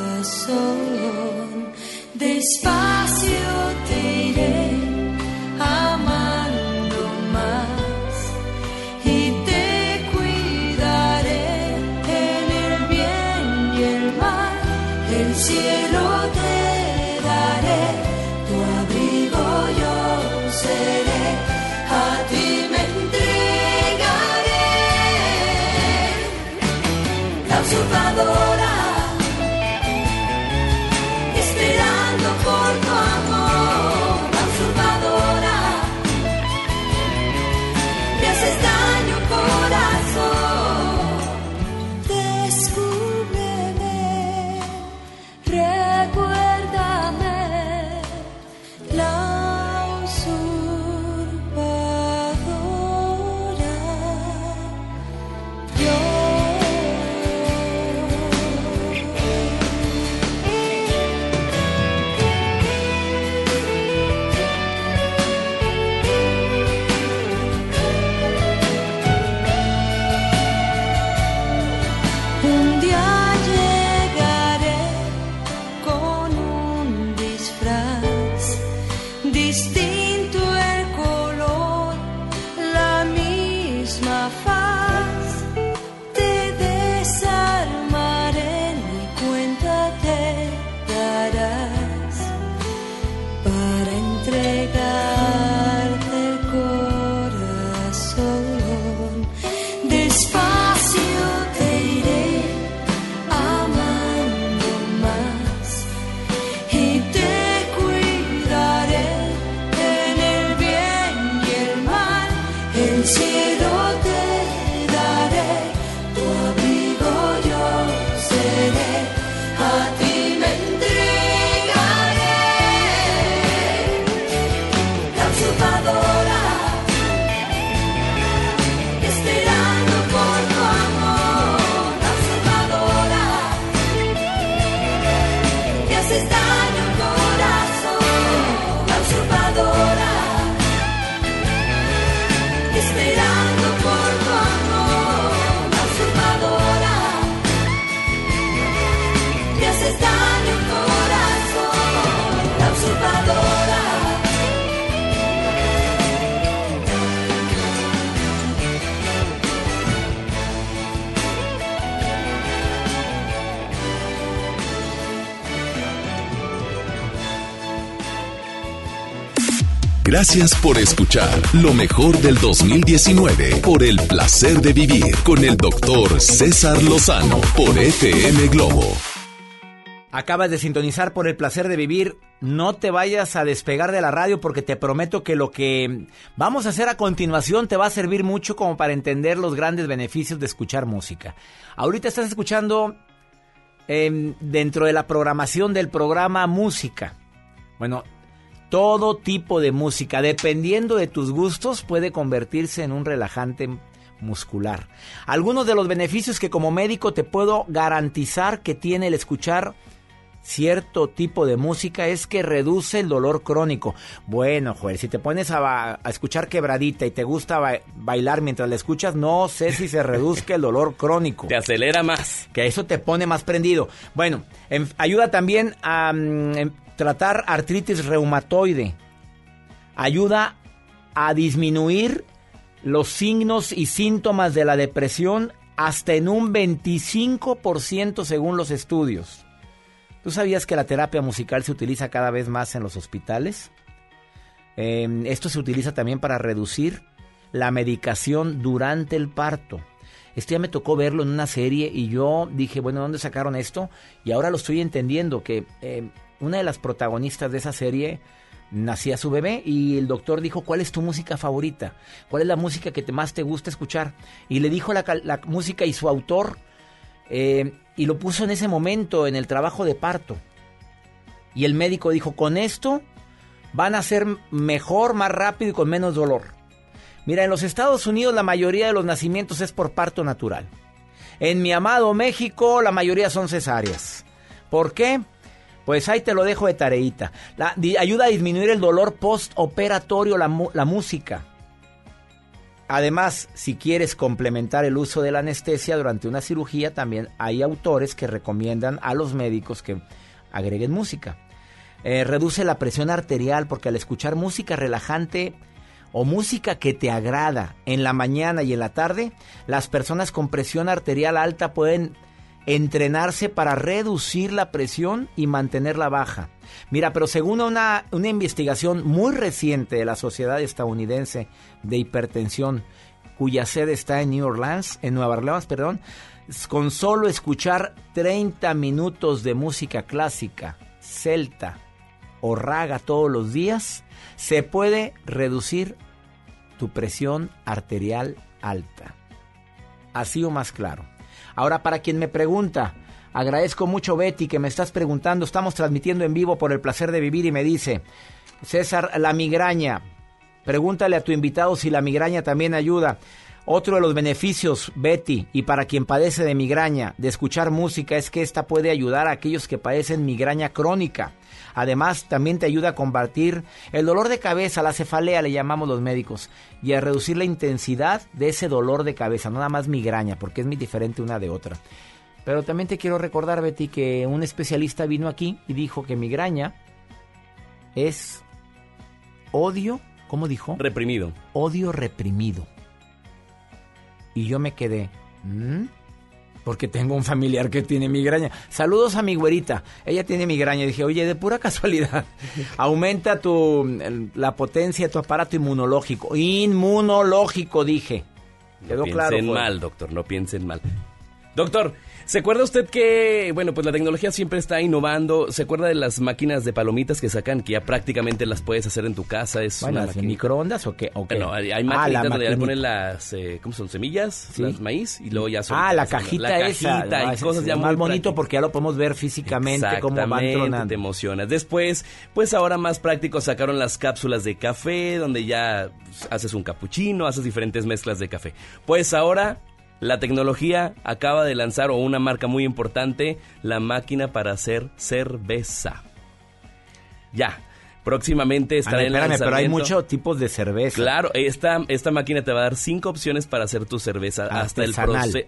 Gracias por escuchar lo mejor del 2019 por el placer de vivir con el doctor César Lozano por FM Globo. Acabas de sintonizar por el placer de vivir. No te vayas a despegar de la radio porque te prometo que lo que vamos a hacer a continuación te va a servir mucho como para entender los grandes beneficios de escuchar música. Ahorita estás escuchando em, dentro de la programación del programa música. Bueno, todo tipo de música, dependiendo de tus gustos, puede convertirse en un relajante muscular. Algunos de los beneficios que como médico te puedo garantizar que tiene el escuchar cierto tipo de música es que reduce el dolor crónico. Bueno, Joel, si te pones a, escuchar quebradita y te gusta ba- bailar mientras la escuchas, no sé si se reduzca el dolor crónico. Te acelera más. Que eso te pone más prendido. Bueno, en- ayuda también a mm, em, tratar artritis reumatoide. Ayuda a disminuir los signos y síntomas de la depresión hasta en un 25% según los estudios. ¿Tú sabías que la terapia musical se utiliza cada vez más en los hospitales? Eh, esto se utiliza también para reducir la medicación durante el parto. Esto ya me tocó verlo en una serie y yo dije, bueno, ¿dónde sacaron esto? Y ahora lo estoy entendiendo, que eh, una de las protagonistas de esa serie nacía su bebé y el doctor dijo, ¿cuál es tu música favorita? ¿Cuál es la música que te, más te gusta escuchar? Y le dijo la, música y su autor eh, y lo puso en ese momento en el trabajo de parto. Y el médico dijo, con esto van a ser mejor, más rápido y con menos dolor. Mira, en los Estados Unidos la mayoría de los nacimientos es por parto natural. En mi amado México la mayoría son cesáreas. ¿Por qué? Pues ahí te lo dejo de tareita. Ayuda a disminuir el dolor postoperatorio la, la música. Además, si quieres complementar el uso de la anestesia durante una cirugía, también hay autores que recomiendan a los médicos que agreguen música. Eh, reduce la presión arterial porque al escuchar música relajante o música que te agrada en la mañana y en la tarde, las personas con presión arterial alta pueden entrenarse para reducir la presión y mantenerla baja. Mira, pero según una, una investigación muy reciente de la Sociedad Estadounidense de Hipertensión, cuya sede está en New Orleans, en Nueva Orleans, perdón, con solo escuchar 30 minutos de música clásica, celta o raga todos los días, se puede reducir tu presión arterial alta. Así o más claro. Ahora, para quien me pregunta, agradezco mucho Betty que me estás preguntando, estamos transmitiendo en vivo por el placer de vivir y me dice, César, la migraña, pregúntale a tu invitado si la migraña también ayuda. Otro de los beneficios, Betty, y para quien padece de migraña, de escuchar música, es que esta puede ayudar a aquellos que padecen migraña crónica. Además, también te ayuda a combatir el dolor de cabeza, la cefalea le llamamos los médicos, y a reducir la intensidad de ese dolor de cabeza, no nada más migraña, porque es muy diferente una de otra. Pero también te quiero recordar, Betty, que un especialista vino aquí y dijo que migraña es odio, ¿cómo dijo? Reprimido. Odio reprimido. Y yo me quedé, ¿Mm? Porque tengo un familiar que tiene migraña. Saludos a mi güerita, ella tiene migraña. Dije, oye, de pura casualidad, aumenta tu, el- la potencia de tu aparato inmunológico. Inmunológico, dije. Quedó no claro. piensen Joel. mal, doctor, no piensen mal. Doctor, ¿se acuerda usted que, bueno, pues la tecnología siempre está innovando? ¿Se acuerda de las máquinas de palomitas que sacan que ya prácticamente las puedes hacer en tu casa? Es Bueno, una ¿las de máquina- microondas o qué? No, hay, hay Ah, donde ya le ponen las, eh, ¿cómo son? Semillas, Sí. las maíz y luego ya son. Ah, la cajita la esa. cajita Ah, y cosas es ya más bonito porque ya lo podemos ver físicamente cómo van tronando. te emocionas. Después, pues ahora más práctico sacaron las cápsulas de café, donde ya haces un capuchino, haces diferentes mezclas de café. Pues ahora la tecnología acaba de lanzar, o una marca muy importante, la máquina para hacer cerveza. Ya. Próximamente Ah, estará en espérame, pero hay lanzamiento. muchos tipos de cerveza. Claro, esta, esta máquina te va a dar cinco opciones para hacer tu cerveza. Hasta el,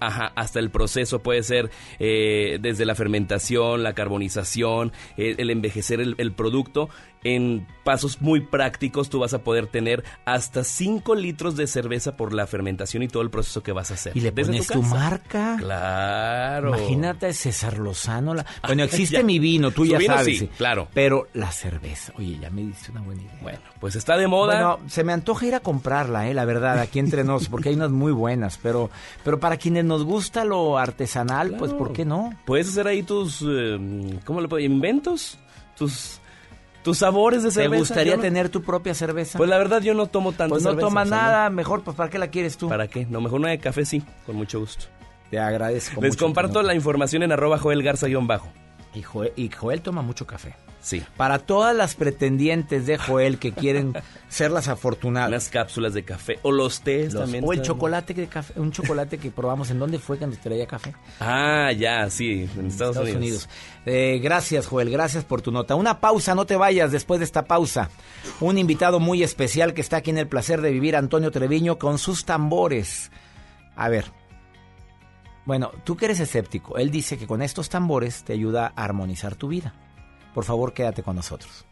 ajá, hasta el proceso puede ser eh, desde la fermentación, la carbonización, eh, el envejecer el, el producto. en pasos muy prácticos tú vas a poder tener hasta 5 litros de cerveza por la fermentación y todo el proceso que vas a hacer. Y le pones tu, marca. Claro. Imagínate César Lozano. la- Bueno, existe mi vino, tú ya vino sabes. sí, claro. Pero la cerveza, oye, ya me diste una buena idea. Bueno, pues está de moda. Bueno, se me antoja ir a comprarla, eh, la verdad, aquí entre nos, porque hay unas muy buenas, pero, pero para quienes nos gusta lo artesanal, pues ¿por qué no? Puedes hacer ahí tus, eh, ¿cómo le puedo? Inventos, tus, tus sabores de ¿Te cerveza. gustaría Yo no- tener tu propia cerveza? Pues la verdad yo no tomo tanto Pues no cerveza, tomas o sea, no. nada, mejor, pues ¿para qué la quieres tú? ¿Para qué? No, mejor una de café sí, con mucho gusto. Te agradezco Les mucho comparto la información en arroba Joel Garza guion bajo. Y Joel, y Joel toma mucho café. Sí. Para todas las pretendientes de Joel que quieren ser las afortunadas. Unas cápsulas de café. O los tés Los- también. o el chocolate de café, un chocolate que probamos. ¿En dónde fue cuando traía café? Ah, ya, sí, en Estados, Unidos. Eh, gracias, Joel, gracias por tu nota. Una pausa, no te vayas después de esta pausa. Un invitado muy especial que está aquí en el placer de vivir, Antonio Treviño, con sus tambores. A ver. Bueno, tú que eres escéptico, él dice que con estos tambores te ayuda a armonizar tu vida. Por favor, quédate con nosotros.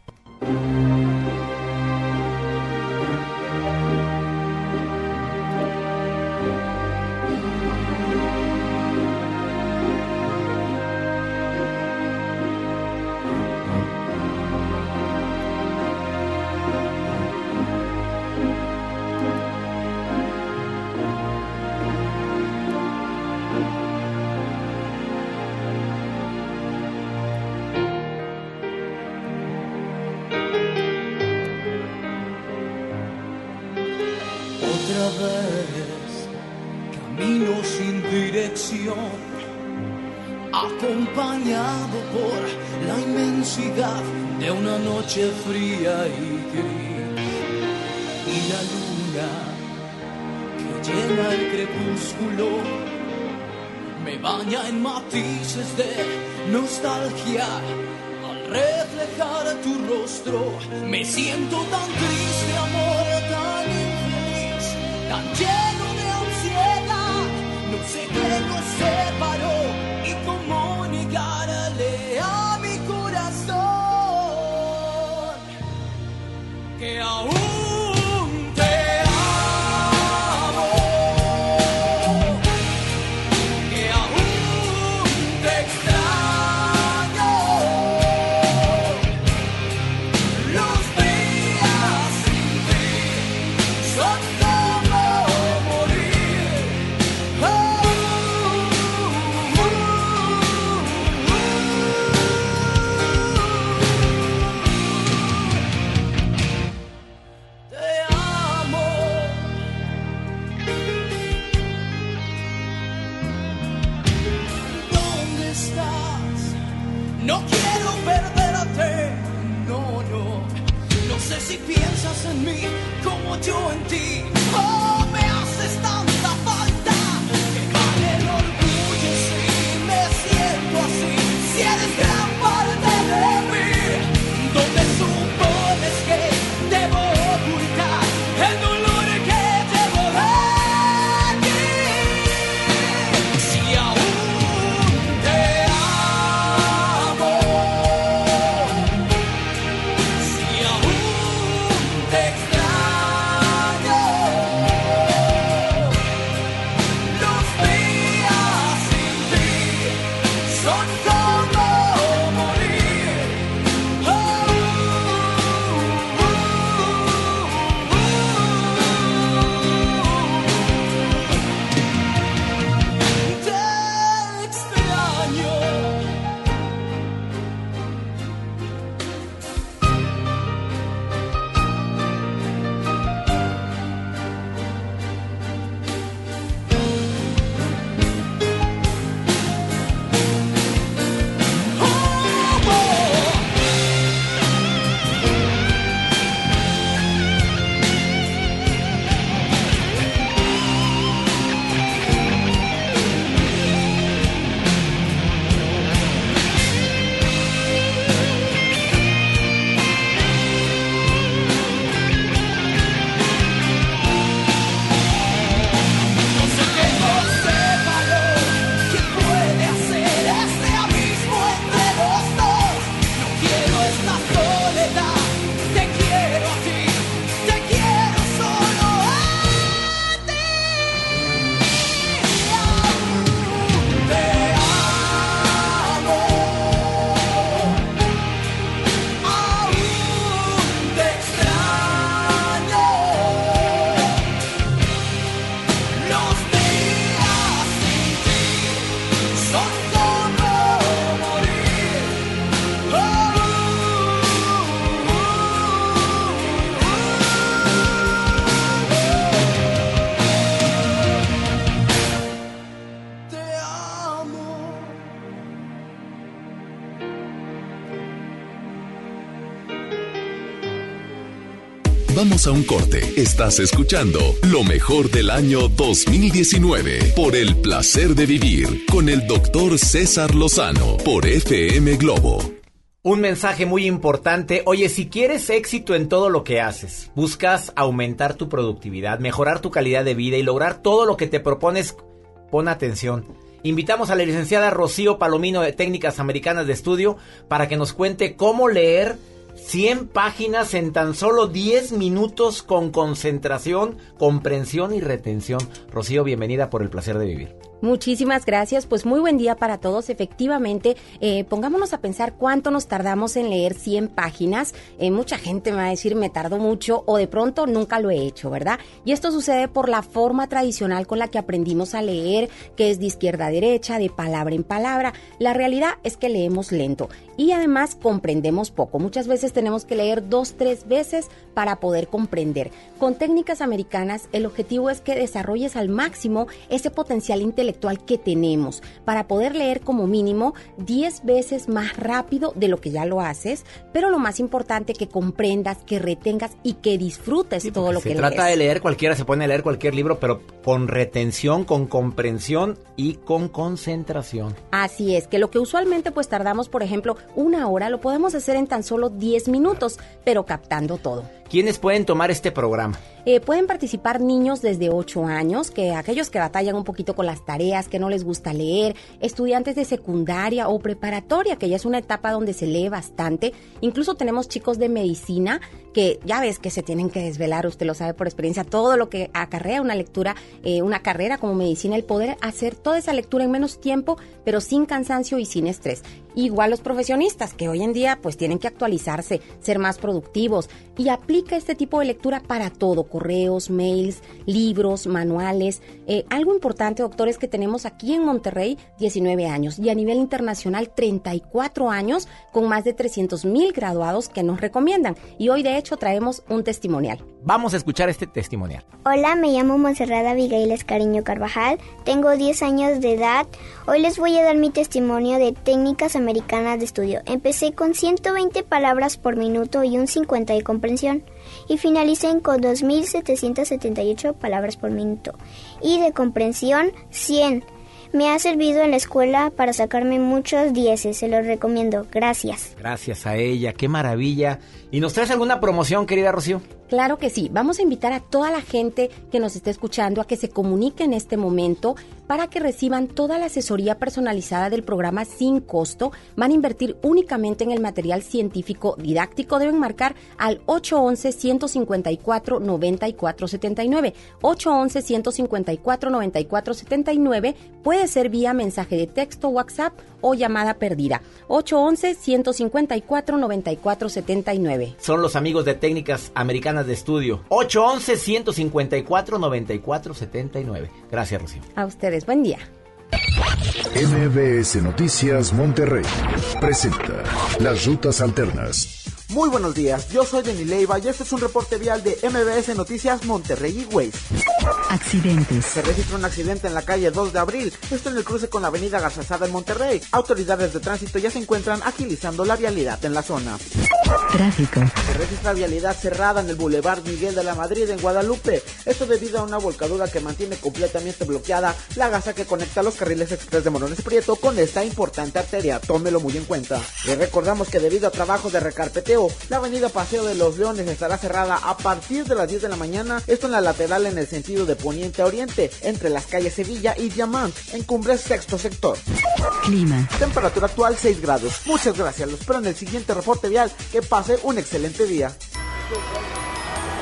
A un corte. Estás escuchando lo mejor del año 2019 por el placer de vivir con el doctor César Lozano por FM Globo. Un mensaje muy importante. Oye, si quieres éxito en todo lo que haces, buscas aumentar tu productividad, mejorar tu calidad de vida y lograr todo lo que te propones, pon atención. Invitamos a la licenciada Rocío Palomino de Técnicas Americanas de Estudio para que nos cuente cómo leer 100 páginas en tan solo 10 minutos con concentración, comprensión y retención. Rocío, bienvenida por el placer de vivir. Muchísimas gracias, pues muy buen día para todos. Efectivamente, eh, pongámonos a pensar cuánto nos tardamos en leer 100 páginas. Eh, mucha gente me va a decir me tardó mucho o de pronto nunca lo he hecho, ¿verdad? Y esto sucede por la forma tradicional con la que aprendimos a leer, que es de izquierda a derecha, de palabra en palabra. La realidad es que leemos lento y además comprendemos poco. Muchas veces tenemos que leer dos, tres veces para poder comprender. Con técnicas americanas, el objetivo es que desarrolles al máximo ese potencial intelectual que tenemos para poder leer como mínimo 10 veces más rápido de lo que ya lo haces, pero lo más importante que comprendas, que retengas y que disfrutes todo lo Se que trata lees. de leer cualquiera, se pone a leer cualquier libro, pero con retención, con comprensión y con concentración. Así es, que lo que usualmente pues tardamos, por ejemplo, una hora, lo podemos hacer en tan solo 10 minutos, pero captando todo. ¿Quiénes pueden tomar este programa? Eh, pueden participar niños desde 8 años, que aquellos que batallan un poquito con las tareas, que no les gusta leer, estudiantes de secundaria o preparatoria, que ya es una etapa donde se lee bastante. Incluso tenemos chicos de medicina que ya ves que se tienen que desvelar, usted lo sabe por experiencia, todo lo que acarrea una lectura, eh, una carrera como medicina, el poder hacer toda esa lectura en menos tiempo, pero sin cansancio y sin estrés. Igual los profesionistas que hoy en día pues tienen que actualizarse, ser más productivos y aplica este tipo de lectura para todo, correos, mails, libros, manuales. Eh, algo importante, doctor, es que tenemos aquí en Monterrey 19 años y a nivel internacional 34 años con más de 300 mil graduados que nos recomiendan. Y hoy de hecho traemos un testimonial. Vamos a escuchar este testimonial. Hola, me llamo Monserrat Abigail Escariño Carvajal, tengo 10 años de edad. Hoy les voy a dar mi testimonio de técnicas americanas de estudio. Empecé con 120 palabras por minuto y un 50 de comprensión y finalicé con 2.778 palabras por minuto y de comprensión 100. Me ha servido en la escuela para sacarme muchos dieces, se los recomiendo. Gracias. Gracias a ella, qué maravilla. ¿Y nos traes alguna promoción, querida Rocío? Claro que sí. Vamos a invitar a toda la gente que nos esté escuchando a que se comunique en este momento para que reciban toda la asesoría personalizada del programa sin costo. Van a invertir únicamente en el material científico didáctico. Deben marcar al 811-154-9479. 811-154-9479. Puede ser vía mensaje de texto, WhatsApp o llamada perdida. 811-154-9479. Son los amigos de Técnicas Americanas de Estudio. 811-154-9479. Gracias, Rocío. A ustedes, buen día. MBS Noticias Monterrey presenta Las Rutas Alternas. Muy buenos días, yo soy Denis Leiva y este es un reporte vial de MBS Noticias Monterrey y Waze. Accidentes. Se registra un accidente en la calle 2 de abril, esto en el cruce con la avenida Garzazada en Monterrey. Autoridades de tránsito ya se encuentran agilizando la vialidad en la zona. Tráfico. Se registra vialidad cerrada en el Boulevard Miguel de la Madrid en Guadalupe. Esto debido a una volcadura que mantiene completamente bloqueada la gasa que conecta los carriles express de Morones Prieto con esta importante arteria. Tómelo muy en cuenta. Les recordamos que debido a trabajos de recarpeteo, la avenida Paseo de los Leones estará cerrada a partir de las 10 de la mañana. Esto en la lateral en el sentido de poniente a oriente, entre las calles Sevilla y Diamant, en Cumbres Sexto Sector. Clima. Temperatura actual 6 grados. Muchas gracias. Los espero en el siguiente reporte vial. Que pase un excelente día.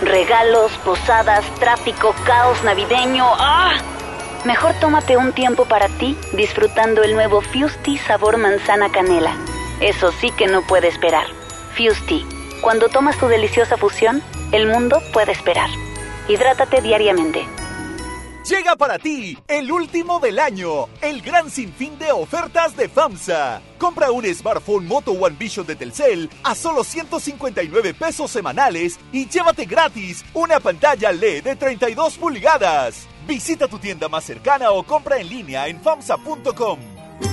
Regalos, posadas, tráfico, caos navideño. ¡Ah! Mejor tómate un tiempo para ti disfrutando el nuevo Fusti sabor manzana canela. Eso sí que no puede esperar. Fusti. Cuando tomas tu deliciosa fusión, el mundo puede esperar. Hidrátate diariamente. Llega para ti el último del año, el gran sinfín de ofertas de FAMSA. Compra un smartphone Moto One Vision de Telcel a solo 159 pesos semanales y llévate gratis una pantalla LED de 32 pulgadas. Visita tu tienda más cercana o compra en línea en FAMSA.com.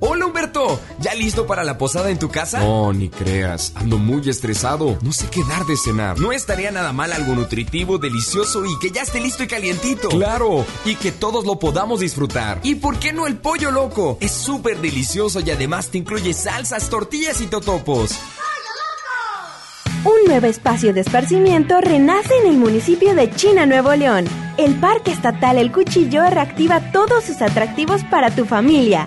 Hola Humberto, ¿ya listo para la posada en tu casa? No, ni creas, ando muy estresado, no sé qué dar de cenar. No estaría nada mal algo nutritivo, delicioso y que ya esté listo y calientito. Claro, y que todos lo podamos disfrutar. ¿Y por qué no el pollo loco? Es súper delicioso y además te incluye salsas, tortillas y totopos. Un nuevo espacio de esparcimiento renace en el municipio de China, Nuevo León. El Parque Estatal El Cuchillo reactiva todos sus atractivos para tu familia.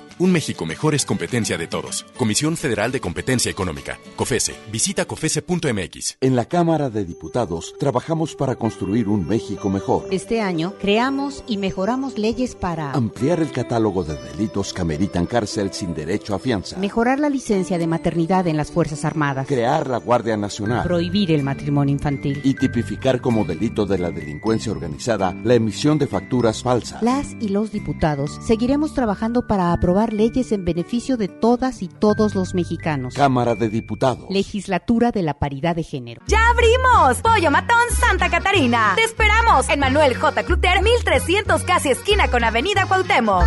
Un México mejor es competencia de todos. Comisión Federal de Competencia Económica. COFESE. Visita COFESE.mx. En la Cámara de Diputados trabajamos para construir un México mejor. Este año creamos y mejoramos leyes para Ampliar el catálogo de delitos que ameritan cárcel sin derecho a fianza. mejorar la licencia de maternidad en las Fuerzas Armadas, Crear la Guardia Nacional. prohibir el matrimonio infantil. Y tipificar como delito de la delincuencia organizada la emisión de facturas falsas. Las y los diputados seguiremos trabajando para aprobar leyes en beneficio de todas y todos los mexicanos. Cámara de Diputados. Legislatura de la Paridad de Género. ¡Ya abrimos! Pollo Matón Santa Catarina. Te esperamos en Manuel J. Cluter, 1300 casi esquina con Avenida Cuauhtémoc.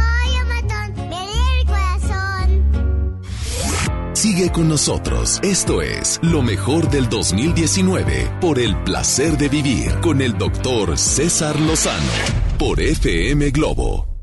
Sigue con nosotros. Esto es lo mejor del 2019 por el placer de vivir con el doctor César Lozano por FM Globo.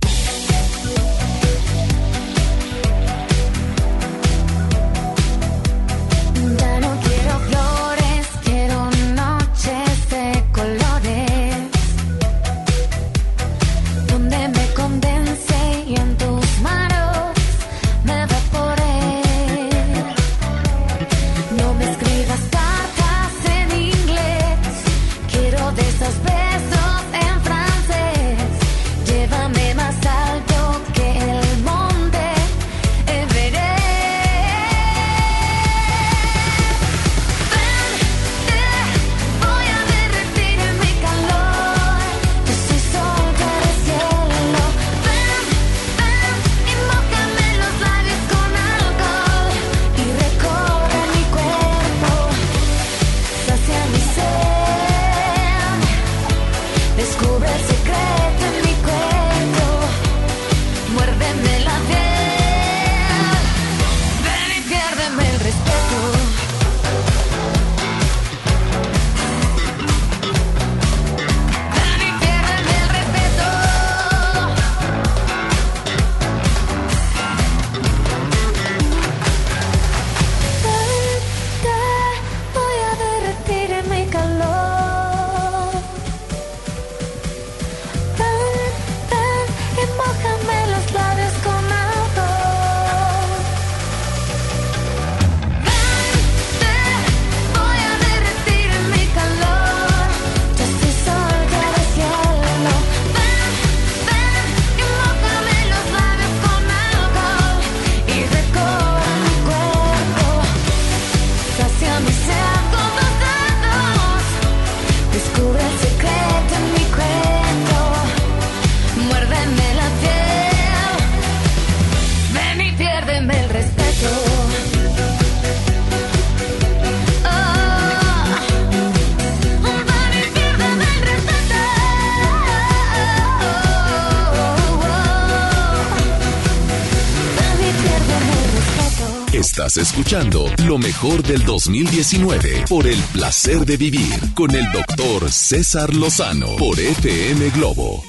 Escuchando lo mejor del 2019 por el placer de vivir con el doctor César Lozano por FM Globo.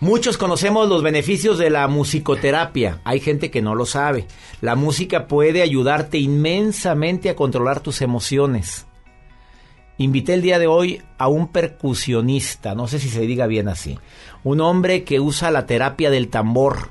Muchos conocemos los beneficios de la musicoterapia. Hay gente que no lo sabe. La música puede ayudarte inmensamente a controlar tus emociones. Invité el día de hoy a un percusionista, no sé si se diga bien así, un hombre que usa la terapia del tambor,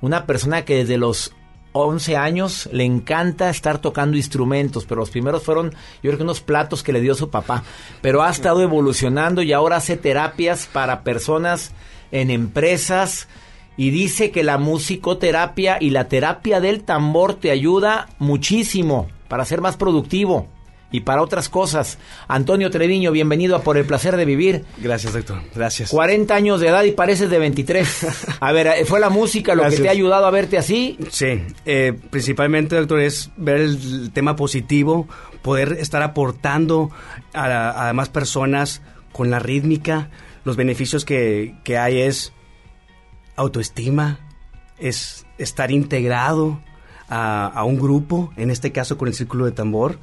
una persona que desde los 11 años le encanta estar tocando instrumentos, pero los primeros fueron, yo creo que unos platos que le dio su papá, pero ha estado evolucionando y ahora hace terapias para personas en empresas y dice que la musicoterapia y la terapia del tambor te ayuda muchísimo para ser más productivo y para otras cosas. Antonio Treviño, bienvenido a Por el Placer de Vivir. Gracias, doctor. Gracias. 40 años de edad y pareces de 23. A ver, eh, ¿fue la música lo Gracias. que te ha ayudado a verte así? Sí, eh, principalmente, doctor, es ver el tema positivo, poder estar aportando a, a más personas con la rítmica. Los beneficios que, que hay es autoestima, es estar integrado a, a un grupo, en este caso con el Círculo de Tambor.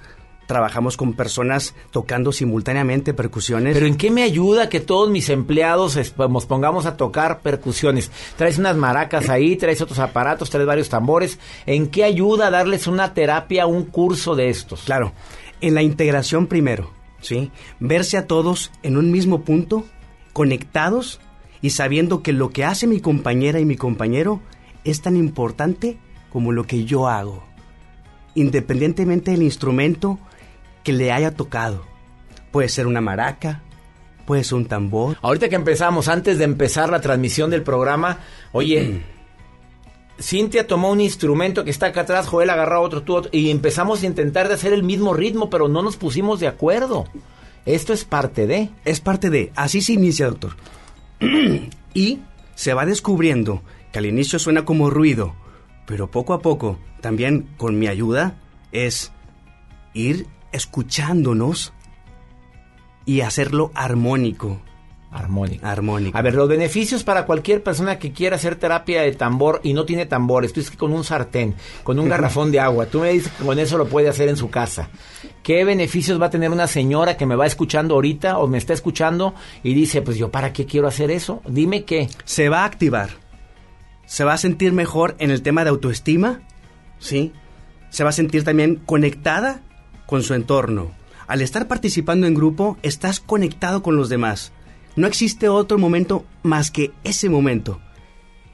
Trabajamos con personas tocando simultáneamente percusiones. Pero ¿en qué me ayuda que todos mis empleados es- nos pongamos a tocar percusiones? Traes unas maracas ahí, traes otros aparatos, traes varios tambores. ¿En qué ayuda darles una terapia, un curso de estos? Claro, en la integración primero, ¿sí? Verse a todos en un mismo punto, conectados y sabiendo que lo que hace mi compañera y mi compañero es tan importante como lo que yo hago, independientemente del instrumento que le haya tocado. Puede ser una maraca, puede ser un tambor. Ahorita que empezamos, antes de empezar la transmisión del programa, oye, Cintia tomó un instrumento que está acá atrás, Joel agarró otro, tú otro, y empezamos a intentar de hacer el mismo ritmo, pero no nos pusimos de acuerdo. Esto es parte de. Es parte de. Así se inicia, doctor. y se va descubriendo que al inicio suena como ruido, pero poco a poco, también con mi ayuda, es ir escuchándonos y hacerlo armónico. Armónico. Armónico. A ver, los beneficios para cualquier persona que quiera hacer terapia de tambor y no tiene tambores. Tú dices que con un sartén, con un garrafón de agua, tú me dices que con eso lo puede hacer en su casa. ¿Qué beneficios va a tener una señora que me va escuchando ahorita o me está escuchando y dice, pues yo para qué quiero hacer eso? Dime qué. Se va a activar. Se va a sentir mejor en el tema de autoestima, ¿sí? Se va a sentir también conectada con su entorno. Al estar participando en grupo, estás conectado con los demás. No existe otro momento más que ese momento.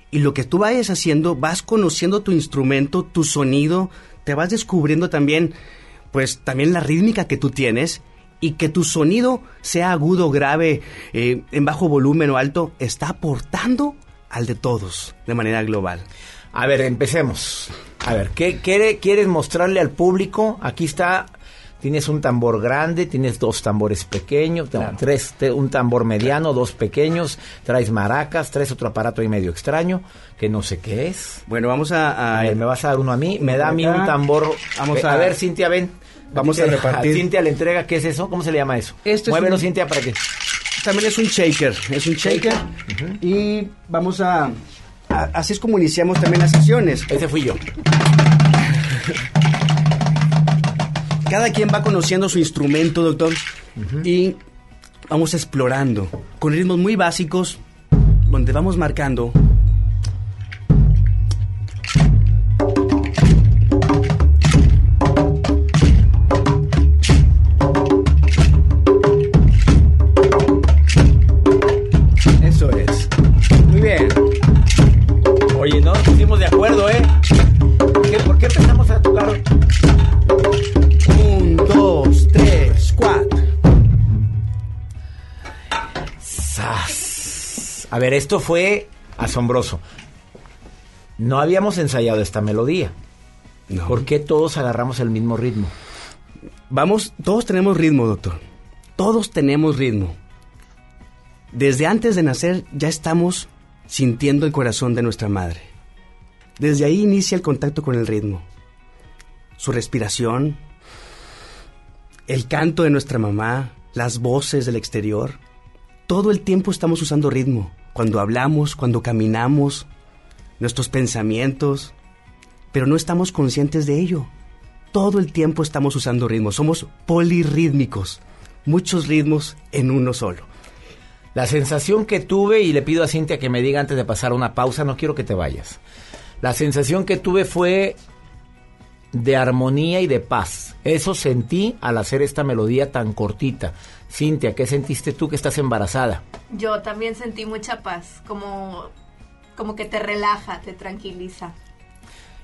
Y lo que tú vayas haciendo, vas conociendo tu instrumento, tu sonido, te vas descubriendo también, pues también la rítmica que tú tienes y que tu sonido sea agudo, grave, eh, en bajo volumen o alto, está aportando al de todos de manera global. A ver, empecemos. A ver, ¿qué quiere- quieres mostrarle al público? Aquí está, tienes un tambor grande, tienes dos tambores pequeños, no, tres, te- un tambor mediano, dos pequeños, traes maracas, traes otro aparato ahí medio extraño, que no sé qué es. Bueno, vamos a... A ver, me vas a dar uno a mí, me da a mí un tambor. Vamos a... a- ver, Cintia, ven. Vamos a repartir. Cintia le entrega, ¿qué es eso? ¿Cómo se le llama eso? Esto es Muévelo, un- Cintia, para que... También es un shaker, es un shaker. Y vamos a, a- Así es como iniciamos también las sesiones. Ese fui yo. Cada quien va conociendo su instrumento, doctor, y vamos explorando con ritmos muy básicos, donde vamos marcando. A ver, esto fue asombroso. No habíamos ensayado esta melodía. ¿Por qué todos agarramos el mismo ritmo? Vamos, todos tenemos ritmo, doctor. Todos tenemos ritmo. Desde antes de nacer ya estamos sintiendo el corazón de nuestra madre. Desde ahí inicia el contacto con el ritmo. Su respiración, el canto de nuestra mamá, las voces del exterior. Todo el tiempo estamos usando ritmo. Cuando hablamos, cuando caminamos, nuestros pensamientos. Pero no estamos conscientes de ello. todo el tiempo estamos usando ritmos, somos polirrítmicos, muchos ritmos en uno solo. La sensación que tuve, y le pido a Cintia que me diga antes de pasar una pausa, no quiero que te vayas. La sensación que tuve fue de armonía y de paz. Eso sentí al hacer esta melodía tan cortita. Cintia, ¿qué sentiste tú que estás embarazada? Yo también sentí mucha paz, como, como que te relaja, te tranquiliza.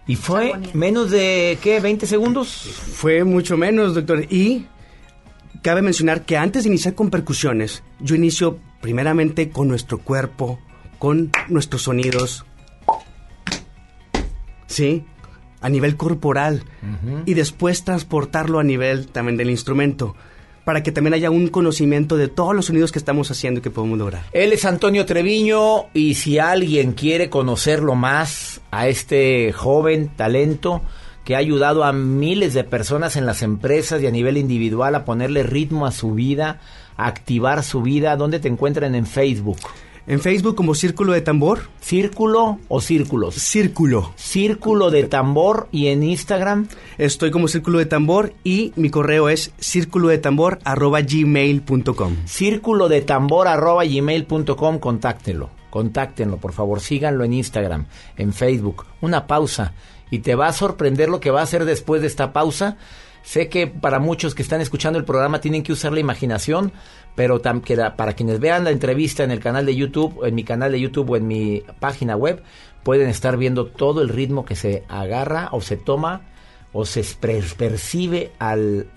¿Y fue menos de, qué, 20 segundos? Fue mucho menos, doctor. Y cabe mencionar que antes de iniciar con percusiones, yo inicio primeramente con nuestro cuerpo, con nuestros sonidos. ¿Sí? A nivel corporal. Y después transportarlo a nivel también del instrumento. Para que también haya un conocimiento de todos los sonidos que estamos haciendo y que podemos lograr. Él es Antonio Treviño y si alguien quiere conocerlo más a este joven talento que ha ayudado a miles de personas en las empresas y a nivel individual a ponerle ritmo a su vida, a activar su vida, ¿dónde te encuentran en Facebook? En Facebook como Círculo de Tambor. ¿Círculo o círculos? Círculo. Círculo de Tambor y en Instagram. Estoy como Círculo de Tambor y mi correo es círculo de tambor arroba gmail.com. Círculo de tambor arroba gmail.com, contáctenlo, contáctenlo, por favor, síganlo en Instagram, en Facebook. Una pausa y te va a sorprender lo que va a hacer después de esta pausa. Sé que para muchos que están escuchando el programa tienen que usar la imaginación, pero que para quienes vean la entrevista en el canal de YouTube, en mi canal de YouTube o en mi página web, pueden estar viendo todo el ritmo que se agarra o se toma o se per- percibe al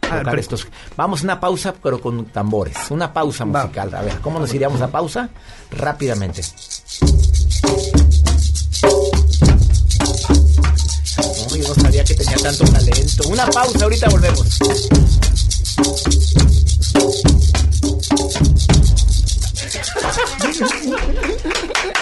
tocar pero- estos. Vamos a una pausa, pero con tambores. Una pausa musical. A ver, ¿cómo nos iríamos a pausa? Rápidamente. Yo no sabía que tenía tanto talento. Una pausa, ahorita volvemos.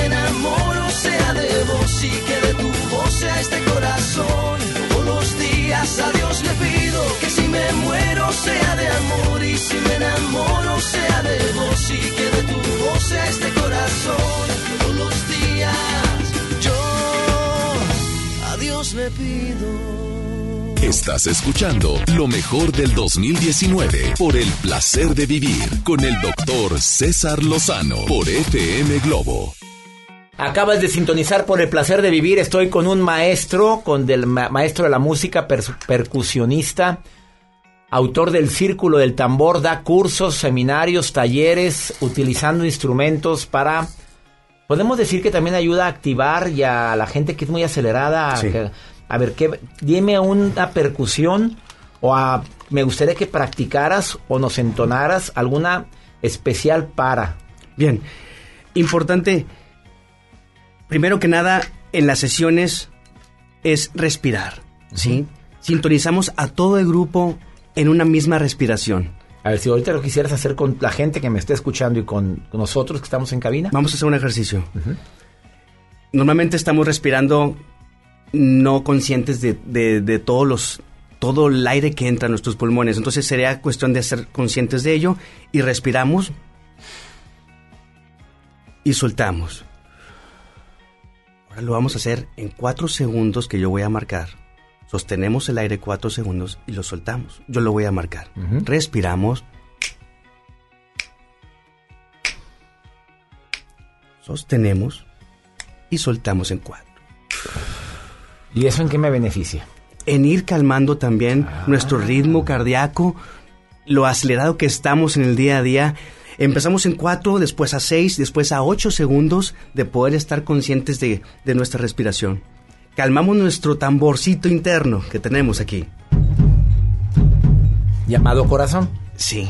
enamoro sea de vos y que de tu voz sea este corazón. Todos los días a Dios le pido que si me muero sea de amor y si me enamoro sea de vos y que de tu voz sea este corazón. Todos los días yo a Dios le pido. Estás escuchando lo mejor del 2019 por el placer de vivir con el doctor César Lozano por FM Globo. Acabas de sintonizar por el placer de vivir. Estoy con un maestro, con del ma- maestro de la música, percusionista, autor del Círculo del Tambor, da cursos, seminarios, talleres, utilizando instrumentos para. Podemos decir que también ayuda a activar y a la gente que es muy acelerada. Sí. A, ver, ¿qué, dime una percusión o a, me gustaría que practicaras o nos entonaras alguna especial para. Bien, importante, primero que nada, en las sesiones es respirar, ¿sí? Sintonizamos a todo el grupo en una misma respiración. A ver, si ahorita lo quisieras hacer con la gente que me está escuchando y con nosotros que estamos en cabina. Vamos a hacer un ejercicio. Normalmente estamos respirando no conscientes de, de- de todos los todo el aire que entra a nuestros pulmones. Entonces sería cuestión de ser conscientes de ello y respiramos y soltamos. Ahora lo vamos a hacer en cuatro segundos que yo voy a marcar. Sostenemos el aire cuatro segundos y lo soltamos. Yo lo voy a marcar. Respiramos. Sostenemos y soltamos en cuatro. ¿Y eso en qué me beneficia? En ir calmando también nuestro ritmo cardíaco, lo acelerado que estamos en el día a día. Empezamos en cuatro, después a seis, después a ocho segundos de poder estar conscientes de, de nuestra respiración. Calmamos nuestro tamborcito interno que tenemos aquí. ¿Llamado corazón? Sí.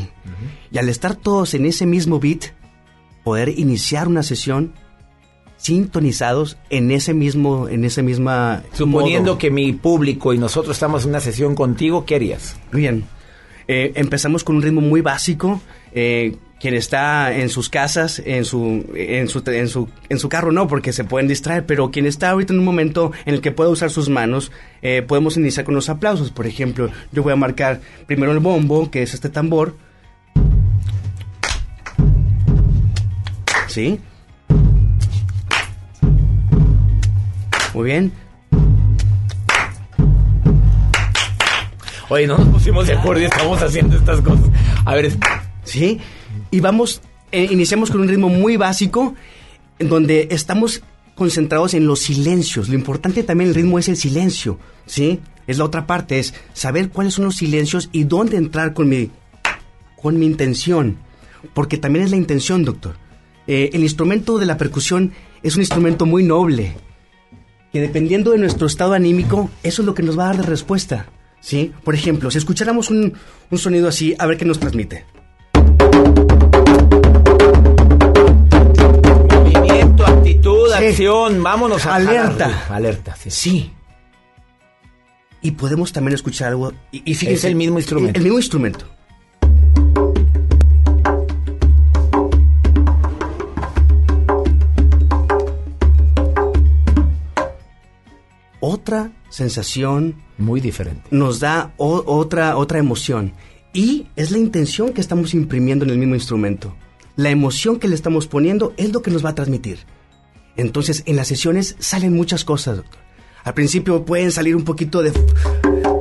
Y al estar todos en ese mismo beat, poder iniciar una sesión sintonizados en ese mismo, en ese misma Suponiendo modo. que mi público y nosotros estamos en una sesión contigo, ¿qué harías? Bien. Eh, empezamos con un ritmo muy básico. Eh, quien está en sus casas, en su, en su, en su, en su carro no, porque se pueden distraer, pero quien está ahorita en un momento en el que puede usar sus manos, eh, podemos iniciar con los aplausos. Por ejemplo, yo voy a marcar primero el bombo, que es este tambor. ¿Sí? Muy bien. Oye, no nos pusimos de acuerdo y estamos haciendo estas cosas. A ver, ¿sí? Y vamos, eh, iniciamos con un ritmo muy básico, en donde estamos concentrados en los silencios. Lo importante también el ritmo es el silencio, ¿sí? Es la otra parte, es saber cuáles son los silencios y dónde entrar con mi, con mi intención. Porque también es la intención, doctor. Eh, el instrumento de la percusión es un instrumento muy noble, que dependiendo de nuestro estado anímico, eso es lo que nos va a dar de respuesta, ¿sí? Por ejemplo, si escucháramos un, un sonido así, a ver qué nos transmite. Actitud, acción, vámonos a Alerta. Alerta, sí. Sí. Y podemos también escuchar algo. Y, y fíjense, Es el mismo instrumento. El mismo instrumento. Otra sensación. Muy diferente. Nos da o- otra, otra emoción. Y es la intención que estamos imprimiendo en el mismo instrumento. La emoción que le estamos poniendo es lo que nos va a transmitir. Entonces, en las sesiones salen muchas cosas, doctor. Al principio pueden salir un poquito de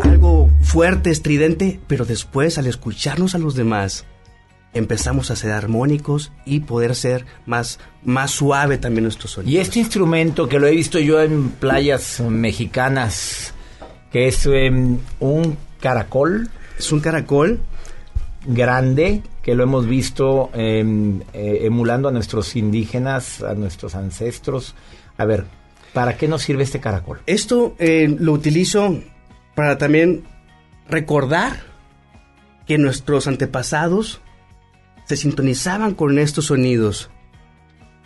algo fuerte, estridente, pero después, al escucharnos a los demás, empezamos a ser armónicos y poder ser más, más suave también nuestro sonido. Y este instrumento que lo he visto yo en playas mexicanas, que es em, un caracol. Es un caracol grande que lo hemos visto em, eh, emulando a nuestros indígenas, a nuestros ancestros. A ver, ¿para qué nos sirve este caracol? Esto eh, lo utilizo para también recordar que nuestros antepasados se sintonizaban con estos sonidos.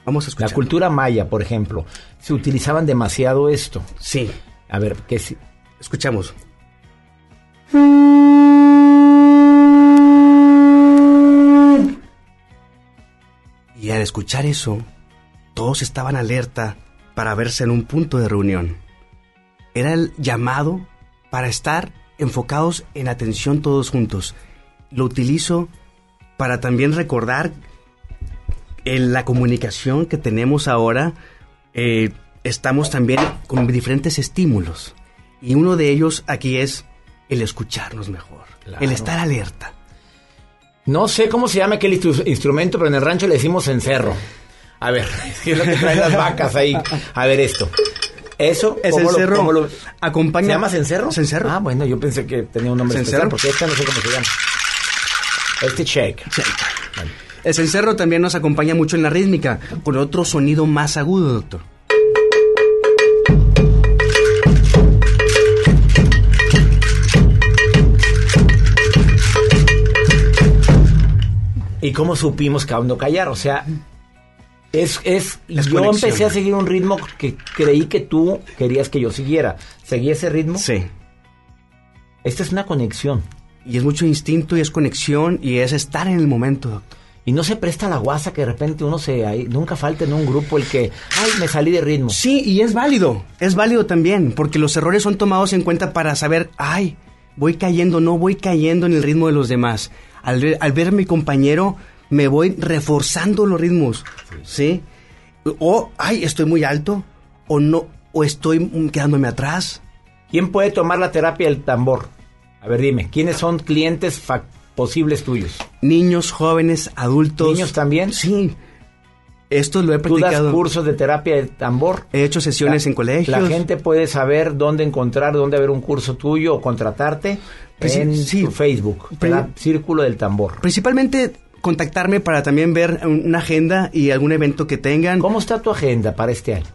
Vamos a escuchar. La cultura maya, por ejemplo, se utilizaban demasiado esto. Sí. A ver, ¿qué si? Escuchamos. Escuchar eso, todos estaban alerta para verse en un punto de reunión. Era el llamado para estar enfocados en atención todos juntos. Lo utilizo para también recordar en la comunicación que tenemos ahora, eh, estamos también con diferentes estímulos. Y uno de ellos aquí es el escucharnos mejor, el estar alerta. No sé cómo se llama aquel instru- instrumento, pero en el rancho le decimos cencerro. A ver, es lo que traen las vacas ahí. A ver esto. Eso, Es ¿cómo el lo- cerro. cómo lo- Acompaña. ¿Se llama cencerro? Cencerro. Ah, bueno, yo pensé que tenía un nombre ¿Cencerro? porque esta no sé cómo se llama. Este check. El cencerro también nos acompaña mucho en la rítmica, con otro sonido más agudo, doctor. ¿Y cómo supimos cuándo callar? O sea, es, es Es yo conexión. empecé a seguir un ritmo que creí que tú querías que yo siguiera. ¿Seguí ese ritmo? Sí. Esta es una conexión. Y es mucho instinto y es conexión y es estar en el momento, doctor. Y no se presta la guasa que de repente uno se... ahí- nunca falta en un grupo el que... Ay, me salí de ritmo. Sí, y es válido, es válido también, porque los errores son tomados en cuenta para saber, ay, voy cayendo, no voy cayendo en el ritmo de los demás. Al ver, al ver a mi compañero, me voy reforzando los ritmos, ¿sí? O, ay, estoy muy alto, o no, o estoy quedándome atrás. ¿Quién puede tomar la terapia del tambor? A ver, dime, ¿quiénes son clientes posibles tuyos? Niños, jóvenes, adultos. ¿Niños también? Sí. Esto lo he ¿Tú das practicado. cursos de terapia del tambor? He hecho sesiones La- en colegios. La gente puede saber dónde encontrar, dónde ver un curso tuyo o contratarte en sí. tu Facebook, Pri- Tera- Círculo del Tambor. Principalmente contactarme para también ver una agenda y algún evento que tengan. ¿Cómo está tu agenda para este año?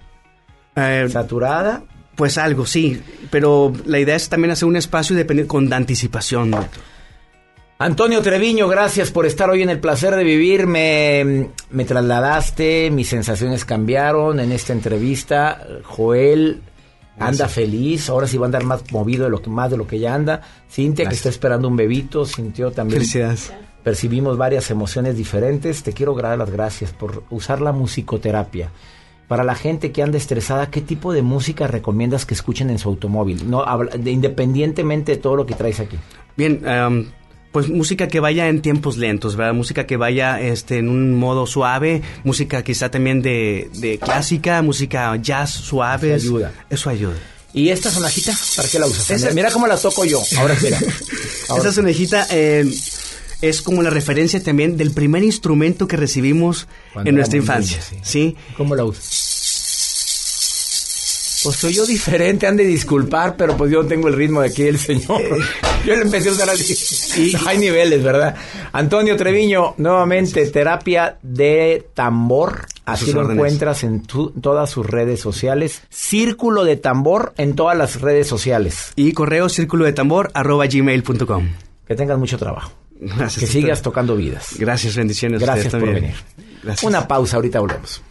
¿Saturada? Pues algo, sí. Pero la idea es también hacer un espacio con anticipación, doctor. Antonio Treviño, gracias por estar hoy en el placer de vivir. Me, me trasladaste, mis sensaciones cambiaron en esta entrevista. Joel anda feliz, ahora sí va a andar más movido de lo que más de lo que ya anda. Cintia que está esperando un bebito, sintió también. Felicidades. Percibimos varias emociones diferentes. Te quiero dar las gracias por usar la musicoterapia. Para la gente que anda estresada, ¿qué tipo de música recomiendas que escuchen en su automóvil? No, habla- de- independientemente de todo lo que traes aquí. Bien, am, pues música que vaya en tiempos lentos, ¿verdad? Música que vaya este, en un modo suave, música quizá también de, de clásica, música jazz suave. Eso ayuda. Eso ayuda. ¿Y esta sonajita? ¿Para qué la usas? Esa- Mira cómo la toco yo. Ahora mira. Ahora. Esa sonejita eh, es como la referencia también del primer instrumento que recibimos Cuando en nuestra infancia. niños, sí. ¿Cómo la usas? Pues soy yo diferente, han de disculpar, pero pues yo tengo el ritmo de aquí del señor. Yo le empecé a usar así. Hay niveles, ¿verdad? Antonio Treviño, nuevamente, terapia de tambor. Así lo encuentras en tu- todas sus redes sociales. Círculo de tambor en todas las redes sociales. Y correo círculo de tambor arroba gmail.com. Que tengas mucho trabajo. Gracias. Que sigas tocando vidas. Gracias, bendiciones. Gracias por venir. Gracias. Una pausa, ahorita volvemos.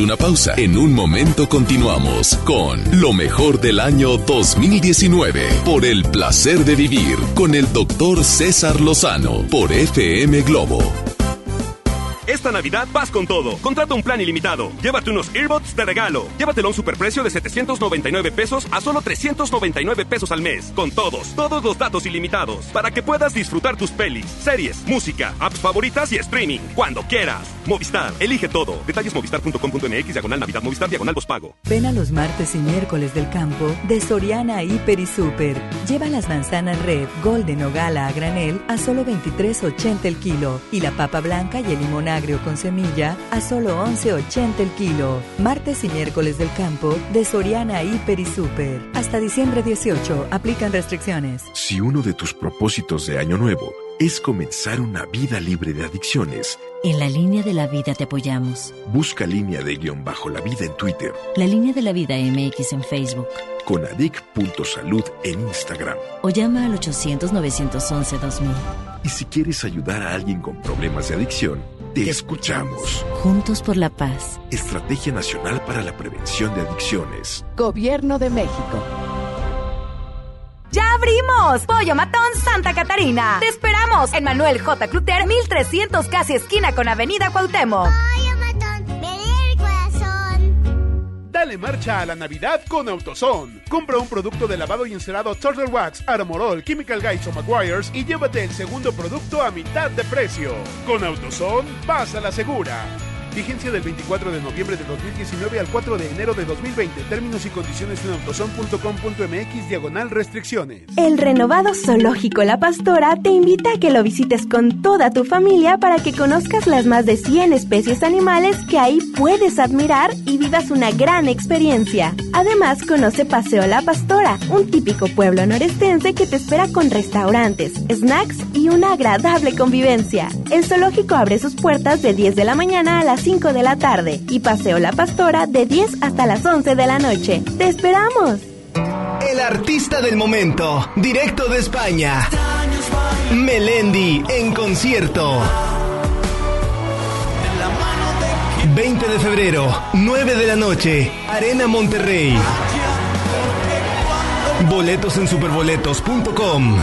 Una pausa. En un momento continuamos con lo mejor del año 2019 por el placer de vivir con el doctor César Lozano por FM Globo. Esta Navidad vas con todo. Contrata un plan ilimitado. Llévate unos earbuds de regalo. Llévatelo a un superprecio de 799 pesos a solo 399 pesos al mes. Con todos, todos los datos ilimitados. Para que puedas disfrutar tus pelis, series, música, apps favoritas y streaming. Cuando quieras. Movistar, elige todo. Detalles movistar.com.mx, diagonal Navidad, Movistar, diagonal pago. Ven a los martes y miércoles del campo de Soriana Hiper y Super. Lleva las manzanas red, golden o gala a granel a solo 23.80 el kilo y la papa blanca y el limón agrio con semilla a solo 11.80 el kilo. Martes y miércoles del campo de Soriana Hiper y Super. Hasta diciembre 18 aplican restricciones. Si uno de tus propósitos de Año Nuevo es comenzar una vida libre de adicciones, En la línea de la vida te apoyamos. busca línea de guion bajo la vida en Twitter, La línea de la vida MX en Facebook. con adic.salud en Instagram. O llama al 800-911-2000. Y si quieres ayudar a alguien con problemas de adicción, te escuchamos. Juntos por la paz. Estrategia Nacional para la Prevención de Adicciones. Gobierno de México. ¡Ya abrimos! Pollo Matón Santa Catarina. Te esperamos en Manuel J. Cluter, 1300 casi esquina con Avenida Cuauhtémoc. Dale marcha a la Navidad con AutoZone. Compra un producto de lavado y encerado Turtle Wax, Armorol, Chemical Guys o Maguires y llévate el segundo producto a mitad de precio. Con AutoZone, vas a la segura. Vigencia del 24 de noviembre de 2019 al 4 de enero de 2020. Términos y condiciones en autozone.com.mx diagonal restricciones. El renovado Zoológico La Pastora te invita a que lo visites con toda tu familia para que conozcas las más de 100 especies animales que ahí puedes admirar y vivas una gran experiencia. Además, conoce Paseo La Pastora, un típico pueblo norestense que te espera con restaurantes, snacks y una agradable convivencia. El zoológico abre sus puertas de 10 de la mañana a las 5 de la tarde y Paseo La Pastora de 10 hasta las 11 de la noche. ¡Te esperamos! El artista del momento, directo de España. Melendi en concierto. 20 de febrero, 9 de la noche, Arena Monterrey. Boletos en superboletos.com.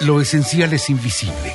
Lo esencial es invisible,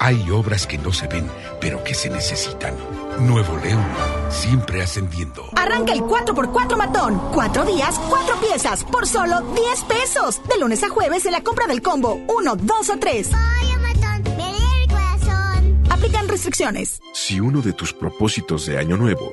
Hay obras que no se ven, pero que se necesitan. Nuevo León, siempre ascendiendo. Arranca el 4x4 matón. Cuatro días, cuatro piezas, por solo 10 pesos. De lunes a jueves en la compra del combo 1, 2 o 3. Aplican restricciones. Si uno de tus propósitos de Año Nuevo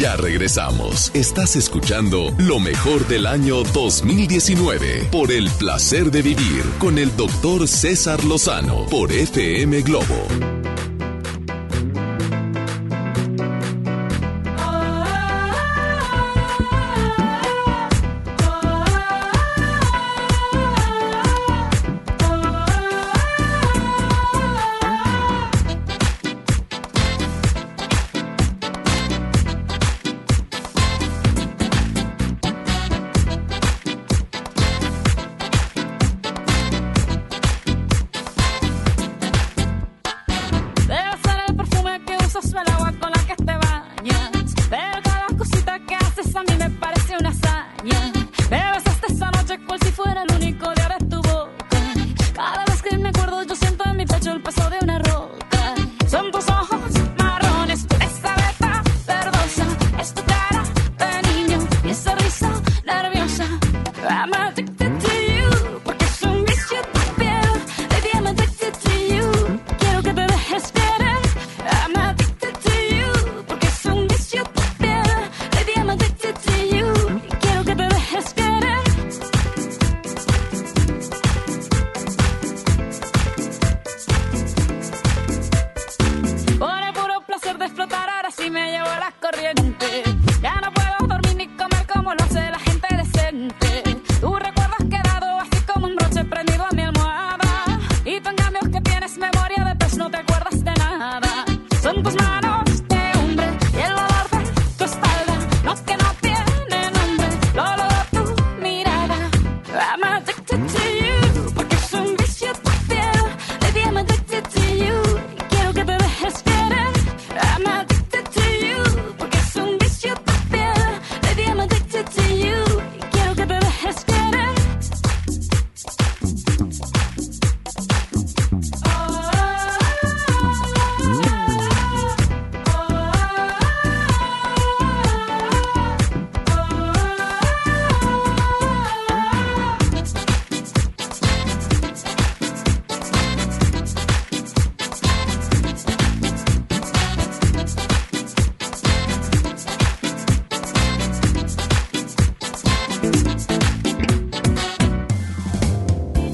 Ya regresamos. Estás escuchando lo mejor del año 2019 por el placer de vivir con el doctor César Lozano por FM Globo.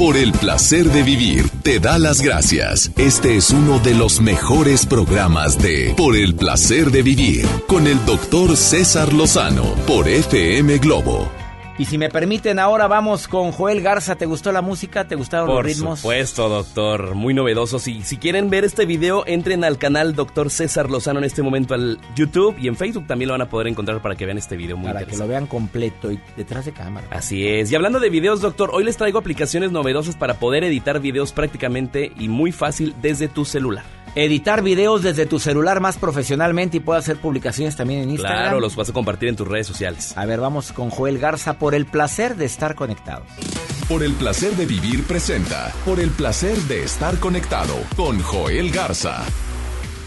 Por el placer de vivir, te da las gracias. Este es uno de los mejores programas de Por el placer de vivir, con el doctor César Lozano, por FM Globo. Y si me permiten, ahora vamos con Joel Garza. ¿Te gustó la música? ¿Te gustaron Por los ritmos? supuesto, doctor. Muy novedosos. Y si quieren ver este video, entren al canal Doctor César Lozano en este momento al YouTube y en Facebook también lo van a poder encontrar para que vean este video muy Para que lo vean completo y detrás de cámara. Así es. Y hablando de videos, doctor, hoy les traigo aplicaciones novedosas para poder editar videos prácticamente y muy fácil desde tu celular. Editar videos desde tu celular más profesionalmente y puedo hacer publicaciones también en Instagram. Claro, los vas a compartir en tus redes sociales. A ver, vamos con Joel Garza por el placer de estar conectados. Por el placer de vivir presenta. Por el placer de estar conectado con Joel Garza.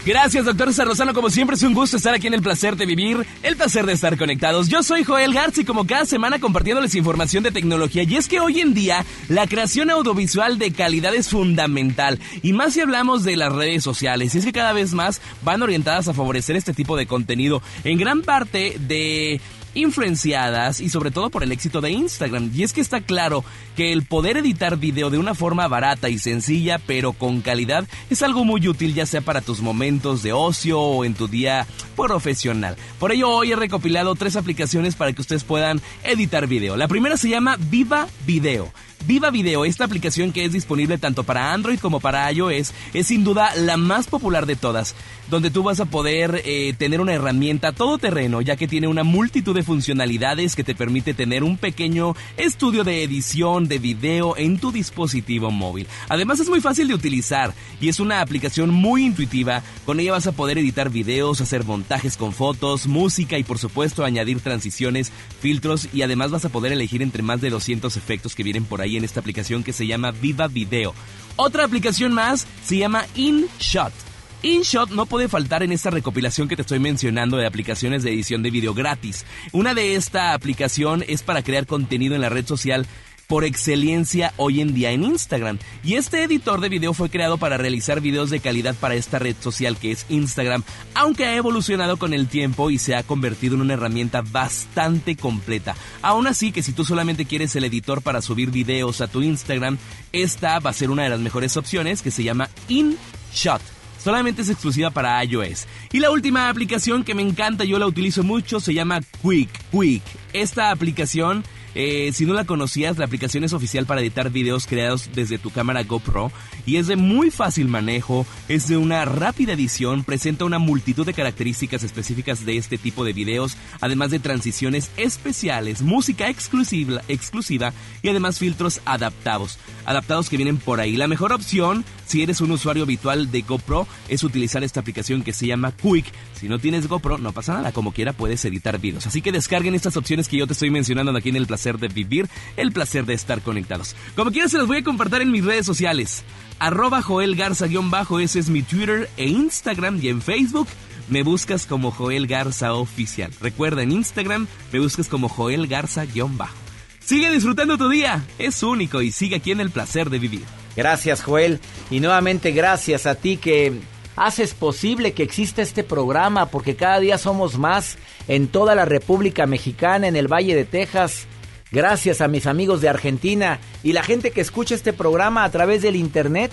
Gracias, doctor César Lozano. Como siempre, es un gusto estar aquí en el placer de vivir, el placer de estar conectados. Yo soy Joel Garza y como cada semana compartiéndoles información de tecnología. Y es que hoy en día la creación audiovisual de calidad es fundamental. Y más si hablamos de las redes sociales. Y es que cada vez más van orientadas a favorecer este tipo de contenido. En gran parte de influenciadas y sobre todo por el éxito de Instagram. Y es que está claro que el poder editar video de una forma barata y sencilla pero con calidad es algo muy útil ya sea para tus momentos de ocio o en tu día profesional. Por ello hoy he recopilado tres aplicaciones para que ustedes puedan editar video. La primera se llama Viva Video. Viva Video, esta aplicación que es disponible tanto para Android como para iOS, es sin duda la más popular de todas, donde tú vas a poder eh, tener una herramienta todoterreno, ya que tiene una multitud de funcionalidades que te permite tener un pequeño estudio de edición de video en tu dispositivo móvil. Además es muy fácil de utilizar y es una aplicación muy intuitiva, con ella vas a poder editar videos, hacer montajes con fotos, música y por supuesto añadir transiciones, filtros y además vas a poder elegir entre más de 200 efectos que vienen por ahí en esta aplicación que se llama Viva Video. Otra aplicación más se llama InShot. InShot no puede faltar en esta recopilación que te estoy mencionando de aplicaciones de edición de video gratis. Una de esta aplicación es para crear contenido en la red social por excelencia hoy en día en Instagram. Y este editor de video fue creado para realizar videos de calidad para esta red social que es Instagram, aunque ha evolucionado con el tiempo y se ha convertido en una herramienta bastante completa. Aún así que si tú solamente quieres el editor para subir videos a tu Instagram, esta va a ser una de las mejores opciones que se llama InShot. Solamente es exclusiva para iOS. Y la última aplicación que me encanta, yo la utilizo mucho, se llama Quick. Quick. Esta aplicación, eh, si no la conocías, la aplicación es oficial para editar videos creados desde tu cámara GoPro y es de muy fácil manejo, es de una rápida edición, presenta una multitud de características específicas de este tipo de videos, además de transiciones especiales, música exclusiva, exclusiva y además filtros adaptados, adaptados que vienen por ahí. La mejor opción, si eres un usuario habitual de GoPro, es utilizar esta aplicación que se llama Quick. Si no tienes GoPro, no pasa nada, como quiera puedes editar videos. Así que descarguen estas opciones que yo te estoy mencionando aquí en el placer de vivir, el placer de estar conectados. Como quiera se las voy a compartir en mis redes sociales. Arroba Joel Garza-bajo, ese es mi Twitter e Instagram y en Facebook me buscas como Joel Garza Oficial. Recuerda, en Instagram me buscas como Joel Garza-bajo. Sigue disfrutando tu día, es único y sigue aquí en el placer de vivir. Gracias, Joel. Y nuevamente gracias a ti que haces posible que exista este programa, porque cada día somos más en toda la República Mexicana, en el Valle de Texas. Gracias a mis amigos de Argentina y la gente que escucha este programa a través del internet.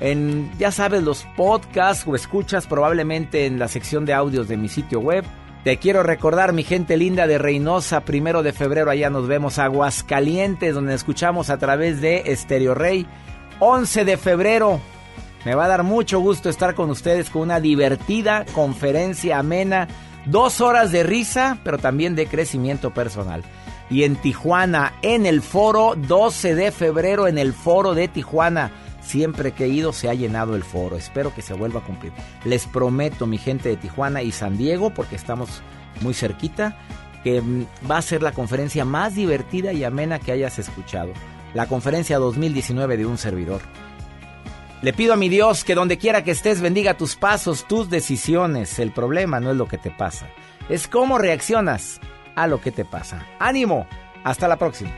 En, ya sabes, los podcasts o escuchas probablemente en la sección de audios de mi sitio web. Te quiero recordar, mi gente linda de Reynosa, primero de febrero, allá nos vemos. Aguascalientes, donde escuchamos a través de Estéreo Rey. 11 de febrero, me va a dar mucho gusto estar con ustedes con una divertida conferencia amena. Dos horas de risa, pero también de crecimiento personal. Y en Tijuana, en el foro, 12 de febrero, en el foro de Tijuana. Siempre que he ido se ha llenado el foro. Espero que se vuelva a cumplir. Les prometo, mi gente de Tijuana y San Diego, porque estamos muy cerquita, que mm, va a ser la conferencia más divertida y amena que hayas escuchado. La conferencia 2019 de un servidor. Le pido a mi Dios que donde quiera que estés bendiga tus pasos, tus decisiones. El problema no es lo que te pasa, es cómo reaccionas a lo que te pasa. Ánimo, hasta la próxima.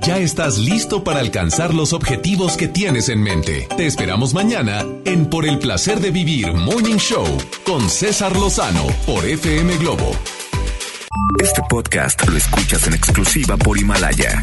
Ya estás listo para alcanzar los objetivos que tienes en mente. Te esperamos mañana en Por el placer de vivir Morning Show con César Lozano por FM Globo. Este podcast lo escuchas en exclusiva por Himalaya.